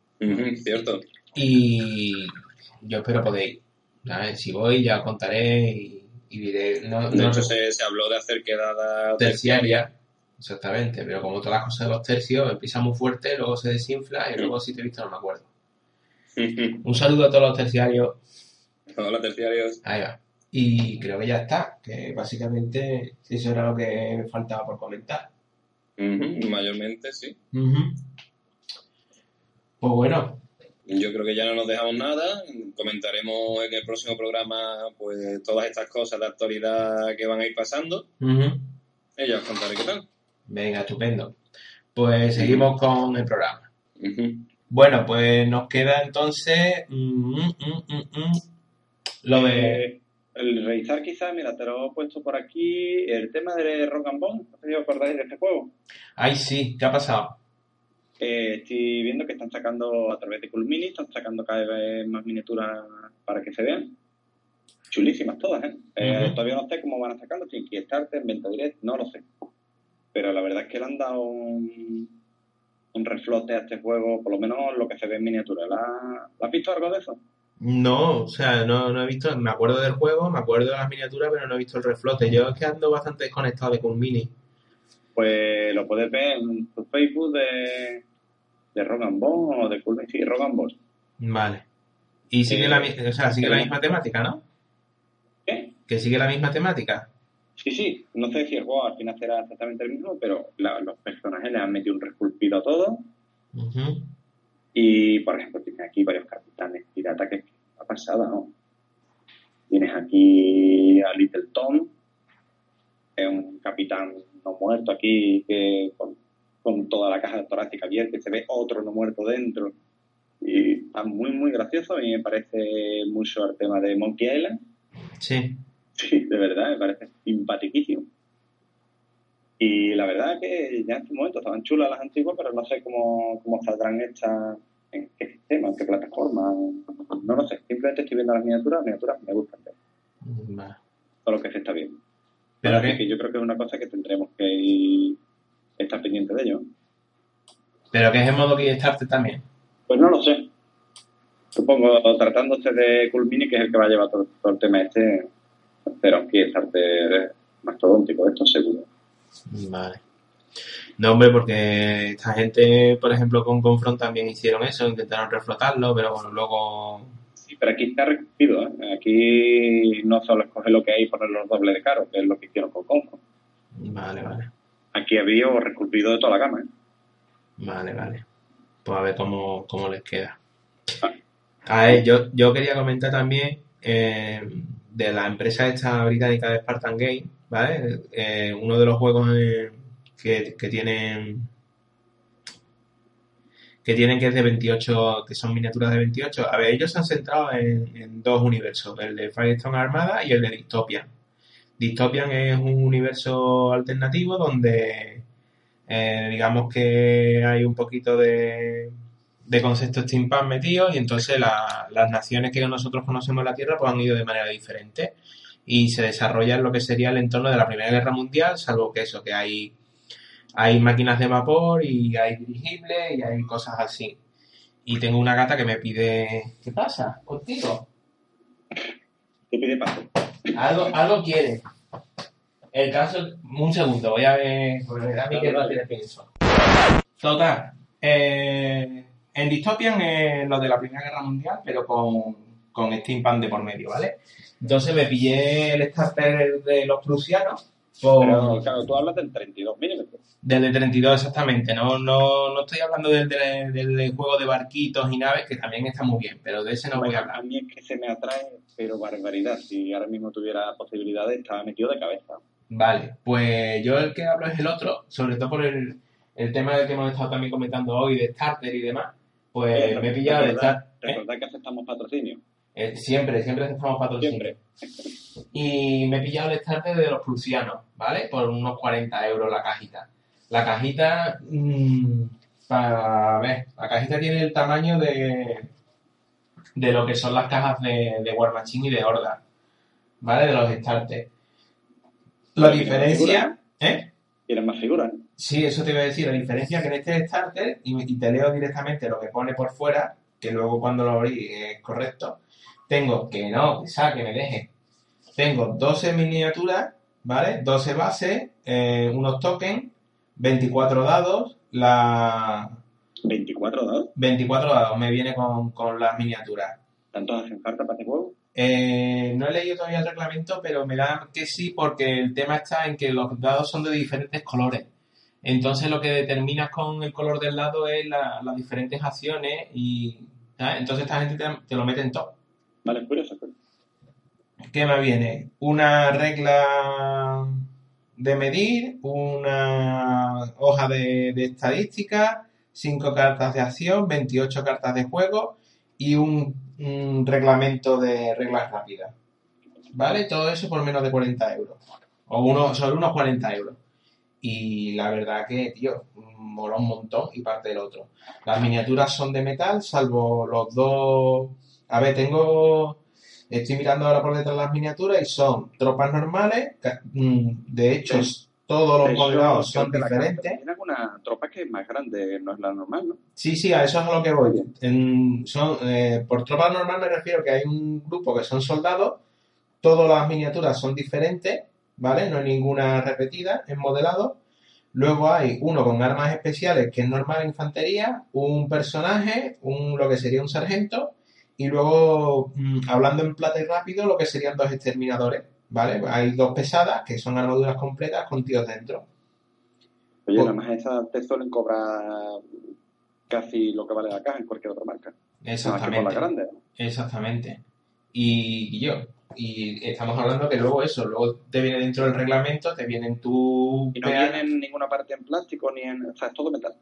cierto. y yo espero poder ir. ¿sabes? Si voy ya contaré y, y diré, no, De no hecho, se, se habló de hacer quedada terciaria, exactamente, pero como todas las cosas de los tercios, empieza muy fuerte, luego se desinfla y luego si te he visto no me acuerdo. Un saludo a todos los terciarios, Hola, terciarios. ahí va. Y creo que ya está, que básicamente eso era lo que me faltaba por comentar. Mayormente, sí. Pues bueno, Yo creo que ya no nos dejamos nada. Comentaremos en el próximo programa pues todas estas cosas de actualidad que van a ir pasando. ujú. Y ya os contaré qué tal. venga, estupendo. Pues seguimos con el programa. Bueno, pues nos queda entonces mm, mm, mm, mm, mm, lo de... Eh, el revisar quizás, mira, te lo he puesto por aquí, el tema de Rock and Bone, os acordáis de este juego. Ay, sí, ¿qué ha pasado? Eh, estoy viendo que están sacando a través de Cool Mini, están sacando cada vez más miniaturas para que se vean. Chulísimas todas, ¿eh? Eh. Todavía no sé cómo van a sacarlo, si en Kickstarter, en Venta Direct, no lo sé. Pero la verdad es que le han dado un, un reflote a este juego, por lo menos lo que se ve en miniatura. ¿La, ¿la has visto algo de eso? No, o sea, no, no he visto, me acuerdo del juego, me acuerdo de las miniaturas, pero no he visto el reflote. Yo es que ando bastante desconectado de Cool Mini. Pues lo puedes ver en tu Facebook de, de Rock and o de Cool sí, Rock and Bone. Vale. Y sigue Eh, la, o sea, sigue la misma temática, ¿no? ¿Qué? Que sigue la misma temática. Sí, sí, no sé si el juego al final será exactamente el mismo, pero la- los personajes le han metido un resculpido a todo. Y, por ejemplo, tienes aquí varios capitanes pirata que ha pasado, ¿no? Tienes aquí a Little Tom, que es un capitán no muerto aquí, que con, con toda la caja torácica abierta y se ve otro no muerto dentro. Y está muy, muy gracioso. A mí me parece mucho el tema de Monkey Island. Sí. Sí, de verdad, me parece simpatiquísimo. Y la verdad que ya en este momento estaban chulas las antiguas, pero no sé cómo, cómo saldrán hechas, en qué sistema, en qué plataforma. No lo sé, simplemente estoy viendo las miniaturas, las miniaturas me gustan, todo lo que se está viendo. Pero que yo creo que es una cosa que tendremos que ir- estar pendiente de ello. pero que es en modo Kickstarter también. Pues no lo sé. Supongo, tratándose de Cool Mini, que es el que va a llevar todo, todo el tema este, pero estarte mastodóntico, esto seguro. Vale. No, hombre, porque esta gente, por ejemplo, con Confront también hicieron eso, intentaron reflotarlo, pero bueno, luego... Sí, pero aquí está recogido, ¿eh? Aquí no solo escoger lo que hay y ponerlo los doble de caro, que es lo que hicieron con Confo. Vale, vale. Aquí había reculpido de toda la gama, ¿eh? Vale, vale. Pues a ver cómo, cómo les queda. A ver, yo, yo quería comentar también eh, de la empresa esta británica de Spartan Game, ¿vale? Eh, uno de los juegos que, que tienen que tienen que es de 28, que son miniaturas de 28. A ver, ellos se han centrado en, en dos universos, el de Firestone Armada y el de Dystopian. Dystopian es un universo alternativo donde eh, digamos que hay un poquito de, de concepto steampunk metido y entonces la- las naciones que nosotros conocemos en la Tierra pues han ido de manera diferente y se desarrolla en lo que sería el entorno de la Primera Guerra Mundial, salvo que eso, que hay, hay máquinas de vapor y hay dirigibles y hay cosas así. Y tengo una gata que me pide... ¿Qué pasa contigo? Te pide paso. Algo, algo quiere. El caso, un segundo, voy a ver, porque me da a mí que no tiene pienso. Total, eh, en Dystopian es lo de la Primera Guerra Mundial, pero con, con steampunk de por medio, ¿vale? Entonces me pillé el starter de los prusianos, por, Pero claro, tú hablas del 32 milímetros. del de 32 exactamente, no, no, no estoy hablando del, de- del de juego de barquitos y naves, que también está muy bien, pero de ese no voy a hablar. A mí es que se me atrae, pero barbaridad. Si ahora mismo tuviera posibilidades, estaba metido de cabeza. Vale, pues yo el que hablo es el otro, sobre todo por el, el tema del que hemos estado también comentando hoy, de starter y demás. Pues me he pillado de Recordad- starter. Recordad que aceptamos patrocinio. siempre, siempre aceptamos patrocinio. Siempre. Y me he pillado el starter de los prusianos, ¿vale? Por unos 40 euros la cajita. La cajita, mm, para ver, la cajita tiene el tamaño de, de lo que son las cajas de, de War Machine y de Horda, ¿vale? De los starters. La ¿Tiene más diferencia, ¿eh? Tienen más figuras. Sí, eso te iba a decir. La diferencia es que en este starter, y, te leo directamente lo que pone por fuera, que luego cuando lo abrí es correcto, tengo que no, que saque, que me deje. Tengo 12 miniaturas, ¿vale? 12 bases, eh, unos tokens, 24 dados, la 24 dados. 24 dados me viene con, con las miniaturas. ¿Tantos hacen falta para este juego? Eh, no he leído todavía el reglamento, pero me da que sí, porque el tema está en que los dados son de diferentes colores. Entonces lo que determinas con el color del dado es la- las diferentes acciones y ¿sabes? entonces esta gente te, te lo mete en todo. Vale, curioso. ¿Qué me viene? Una regla de medir, una hoja de, de estadística, 5 cartas de acción, 28 cartas de juego y un, reglamento de reglas rápidas. ¿Vale? Todo eso por menos de 40 euros. O uno, sobre unos 40 euros. Y la verdad que, tío, mola un montón y parte del otro. Las miniaturas son de metal, salvo los dos... A ver, tengo... Estoy mirando ahora por detrás las miniaturas y son tropas normales. mm, De hecho, todos los modelados son diferentes. Tiene alguna tropa que es más grande, no es la normal, ¿no? Sí, sí, a eso es a lo que voy. En- son, eh, por tropa normal me refiero que hay un grupo que son soldados, todas las miniaturas son diferentes, ¿vale? No hay ninguna repetida en modelado. Luego hay uno con armas especiales que es normal infantería, un personaje, un, lo que sería un sargento, y luego, mm, hablando en plata y rápido, lo que serían dos exterminadores, ¿vale? Hay dos pesadas que son armaduras completas con tíos dentro. Oye, Pues- nada más esas te suelen cobrar casi lo que vale la caja en cualquier otra marca. Nada más que por Exactamente. la grande. ¿no? Exactamente. Y, y yo. Y estamos hablando que luego eso, luego te viene dentro del reglamento, te vienen tu... Y no viene en ninguna parte en plástico ni en... O sea, es todo metal.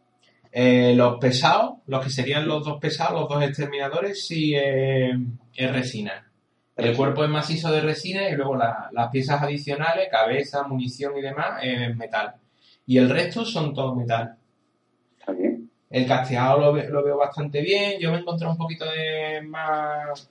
Eh, los pesados, los que serían los dos pesados, los dos exterminadores, sí eh, es resina. El cuerpo es macizo de resina y luego la- las piezas adicionales, cabeza, munición y demás, es metal. Y el resto son todo metal. Está bien. El casteado lo veo bastante bien. Yo me encontré un poquito de más,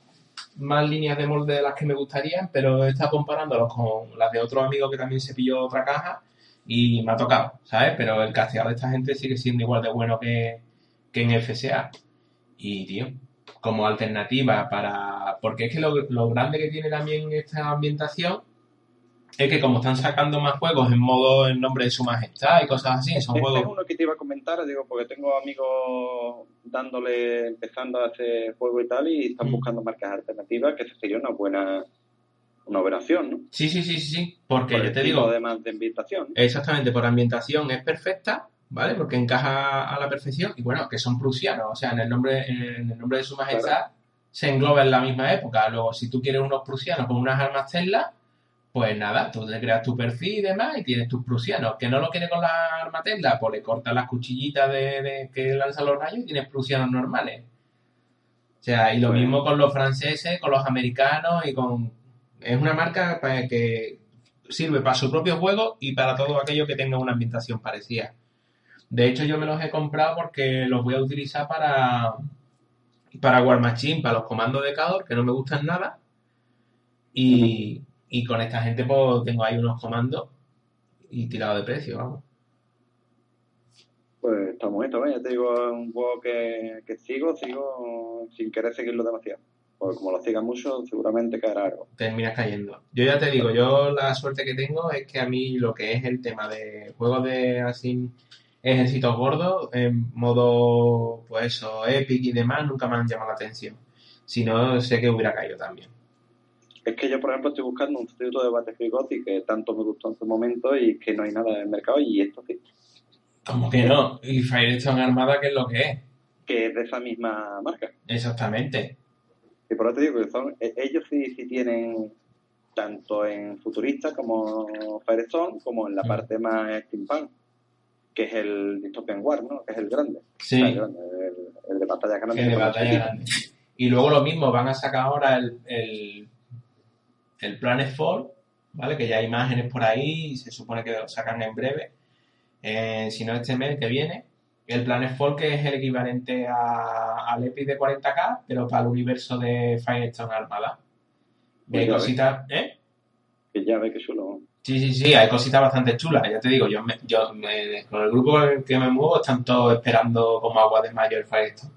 más líneas de molde de las que me gustarían, pero he estado comparándolos con las de otro amigo que también se pilló otra caja y me ha tocado, ¿sabes? Pero el casteado de esta gente sigue siendo igual de bueno que, que en FSA. Y, tío, como alternativa para... Porque es que lo, lo grande que tiene también esta ambientación es que como están sacando más juegos en modo en nombre de su majestad y cosas así, son Este juegos... es uno que te iba a comentar, digo, porque tengo amigos dándole, empezando a hacer juego y tal, y están Mm. buscando marcas alternativas, que sería una buena una operación, ¿no? Sí, sí, sí, sí, porque Por yo te digo, además de ambientación. exactamente, por ambientación es perfecta, ¿vale? Porque encaja a la perfección y bueno, que son prusianos, o sea, en el nombre, en el nombre de su majestad se engloba en la misma época. Luego, si tú quieres unos prusianos con unas armas Tesla, pues nada, tú te creas tu perfil y demás y tienes tus prusianos. Que no lo quieres con la arma Tesla, pues le cortas las cuchillitas de, de- que lanzan los rayos y tienes prusianos normales. O sea, y lo Bueno. mismo con los franceses, con los americanos y con... Es una marca que sirve para su propio juego y para todo aquello que tenga una ambientación parecida. De hecho, yo me los he comprado porque los voy a utilizar para, para War Machine, para los comandos de Cador, que no me gustan nada. Y, y con esta gente pues tengo ahí unos comandos y tirado de precio, vamos. Pues está muy bien, ya te digo, es un juego que, que sigo, sigo sin querer seguirlo demasiado. Porque como lo siga mucho, seguramente caerá algo. Terminas cayendo. Yo ya te digo, yo la suerte que tengo es que a mí lo que es el tema de juegos de así ejércitos gordos, en modo, pues eso, epic y demás, nunca me han llamado la atención. Si no, sé que hubiera caído también. Es que yo, por ejemplo, estoy buscando un sustituto de Battlefield Gothic que tanto me gustó en su momento y que no hay nada en el mercado y esto sí, Como que no? Y Firestone Armada, ¿qué es lo que es? que es de esa misma marca. Exactamente. Y por eso te digo que son, e- ellos sí, sí tienen tanto en futurista como Firestone como en la Mm. parte más steampunk, que es el Dystopian War, ¿no? Que es el grande. Sí. El, grande, el- el de batalla grande. que de batalla grande. Y luego lo mismo, van a sacar ahora el, el, el Planetfall, ¿vale? Que ya hay imágenes por ahí y se supone que lo sacan en breve. Eh, si no este mes que viene. El Planetfall que es el equivalente a, al Epic de 40k, pero para el universo de Firestone Armada. Ves. cositas, ¿eh? Que ya ve que chulo. Sí, sí, sí, hay cositas bastante chulas. Ya te digo, yo, me- yo me- con el grupo el que me muevo están todos esperando como agua de mayo el Firestone.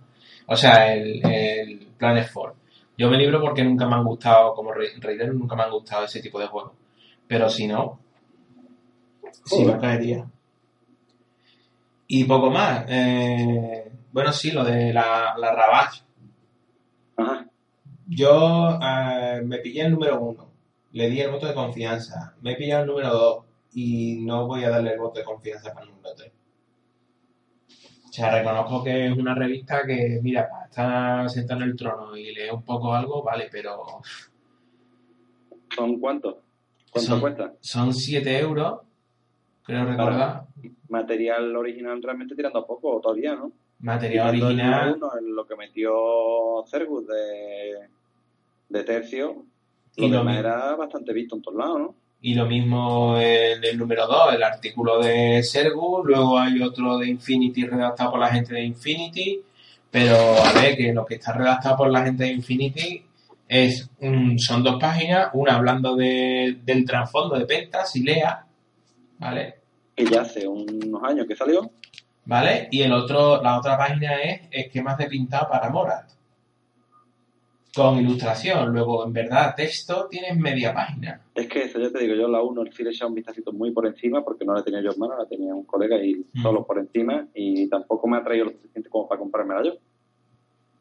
O sea, el, el Planetfall. Yo me libro porque nunca me han gustado, como Ra- Raider, nunca me han gustado ese tipo de juegos. Pero si no, sí me caería. Y poco más. Eh, bueno, sí, lo de la, la Ravage. Ajá. Yo eh, me pillé el número uno, le di el voto de confianza, me he pillado el número dos y no voy a darle el voto de confianza para el número tres. O sea, reconozco que es una revista que, mira, para estar sentado en el trono y leer un poco algo, vale, pero ¿Son cuántos? ¿Cuánto Son- cuesta? son 7 euros, creo recordar, Material original realmente tirando a poco todavía, ¿no? material Tirando original, uno en lo que metió Cergus de, de tercio, Y lo era bastante visto en todos lados, ¿no? Y lo mismo en el número 2, el artículo de Sergu, luego hay otro de Infinity redactado por la gente de Infinity, pero a ver, que lo que está redactado por la gente de Infinity es un- son dos páginas, una hablando de, del trasfondo de Pentas y Lea, ¿vale? Que ya hace unos años que salió. ¿Vale? Y el otro, la otra página es esquemas de pintado para Morat. Con ilustración. Luego, en verdad, texto tienes media página. Es que eso ya te digo, yo la 1 sí le he echado un vistacito muy por encima porque no la tenía yo en mano, la tenía un colega y Mm. solo por encima y tampoco me ha traído lo suficiente como para comprármela yo.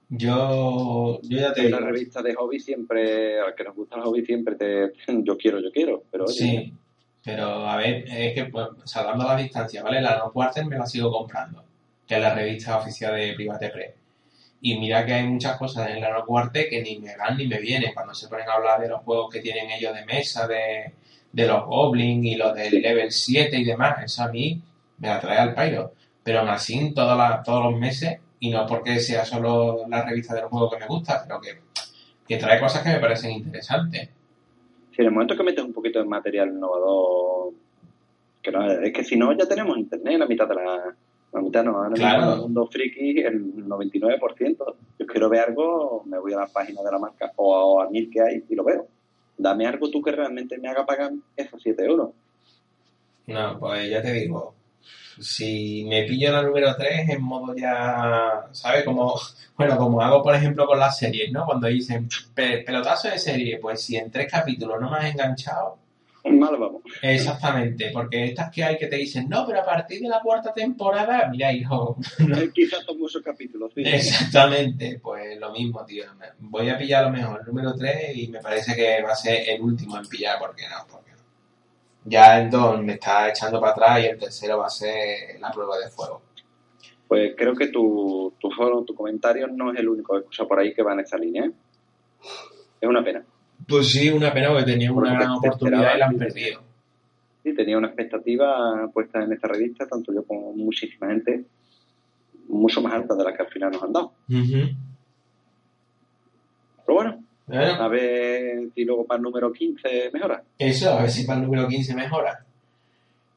Yo, yo ya te En digo. una revista de hobby siempre, al que nos gusta el hobby siempre te, yo quiero, yo quiero, pero oye, Sí, pero a ver, es que pues, salvando la distancia, ¿vale? La No Quarter me la sigo comprando, que es la revista oficial de Private Press. Y mira que hay muchas cosas en la No Quarter que ni me van ni me vienen cuando se ponen a hablar de los juegos que tienen ellos de mesa, de, de los Goblins y los del level 7 y demás. Eso a mí me la trae al pairo. Pero aún así, las- todos los meses, y no porque sea solo la revista del juego que me gusta, pero que, que trae cosas que me parecen interesantes. si en el momento que metes un poquito de material innovador, es que si no ya tenemos internet, la mitad de la, la mitad no, ahora Claro. mismo el mundo friki el 99%. Yo quiero ver algo, me voy a la página de la marca o a, a mil que hay y lo veo. Dame algo tú que realmente me haga pagar esos 7 euros. No, pues ya te digo, si me pillo la número 3 en modo ya, ¿sabes? Como, bueno, como hago por ejemplo con las series, ¿no? Cuando dicen "Pe- pelotazo de serie, pues si en tres capítulos no me has enganchado, Mal vamos. Exactamente, porque estas que hay que te dicen, no, pero a partir de la cuarta temporada, mira, hijo, Quizás tomo esos capítulos. sí. exactamente, pues lo mismo, tío, voy a pillar a lo mejor el número 3 y me parece que va a ser el último en pillar, porque no, porque no. Ya el 2 me está echando para atrás y el tercero va a ser la prueba de fuego. Pues creo que tu, tu tu comentario no es el único que escucha por ahí que va en esa línea. ¿eh? Es una pena. Pues sí, una pena porque tenía una gran te oportunidad y la han perdido. Sí, tenía una expectativa puesta en esta revista, tanto yo como muchísima gente, mucho más alta de la que al final nos han dado. Pero bueno, Bueno, a ver si luego para el número 15 mejora. eso, a ver si para el número 15 mejora.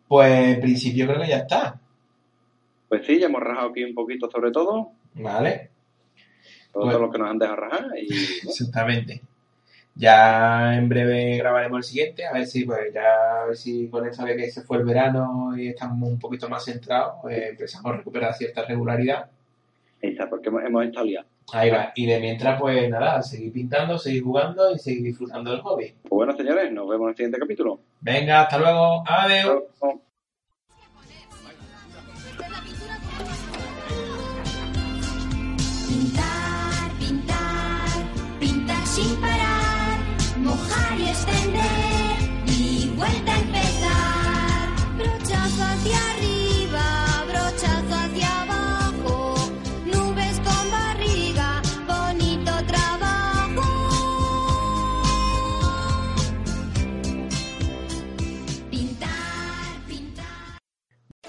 Pues en principio creo que ya está, Pues sí, ya hemos rajado aquí un poquito sobre todo, ¿vale? todo, Bueno. lo que nos han dejado rajar. Y bueno, Exactamente. Ya en breve grabaremos el siguiente, a ver si, pues ya, a ver si con esto de que se fue el verano y estamos un poquito más centrados, pues empezamos a recuperar cierta regularidad. está, porque hemos, hemos estado liados. Ahí va. Y de mientras, pues nada, seguir pintando, seguir jugando y seguir disfrutando del hobby. Pues bueno, señores, nos vemos en el siguiente capítulo. Venga, hasta luego. Adiós.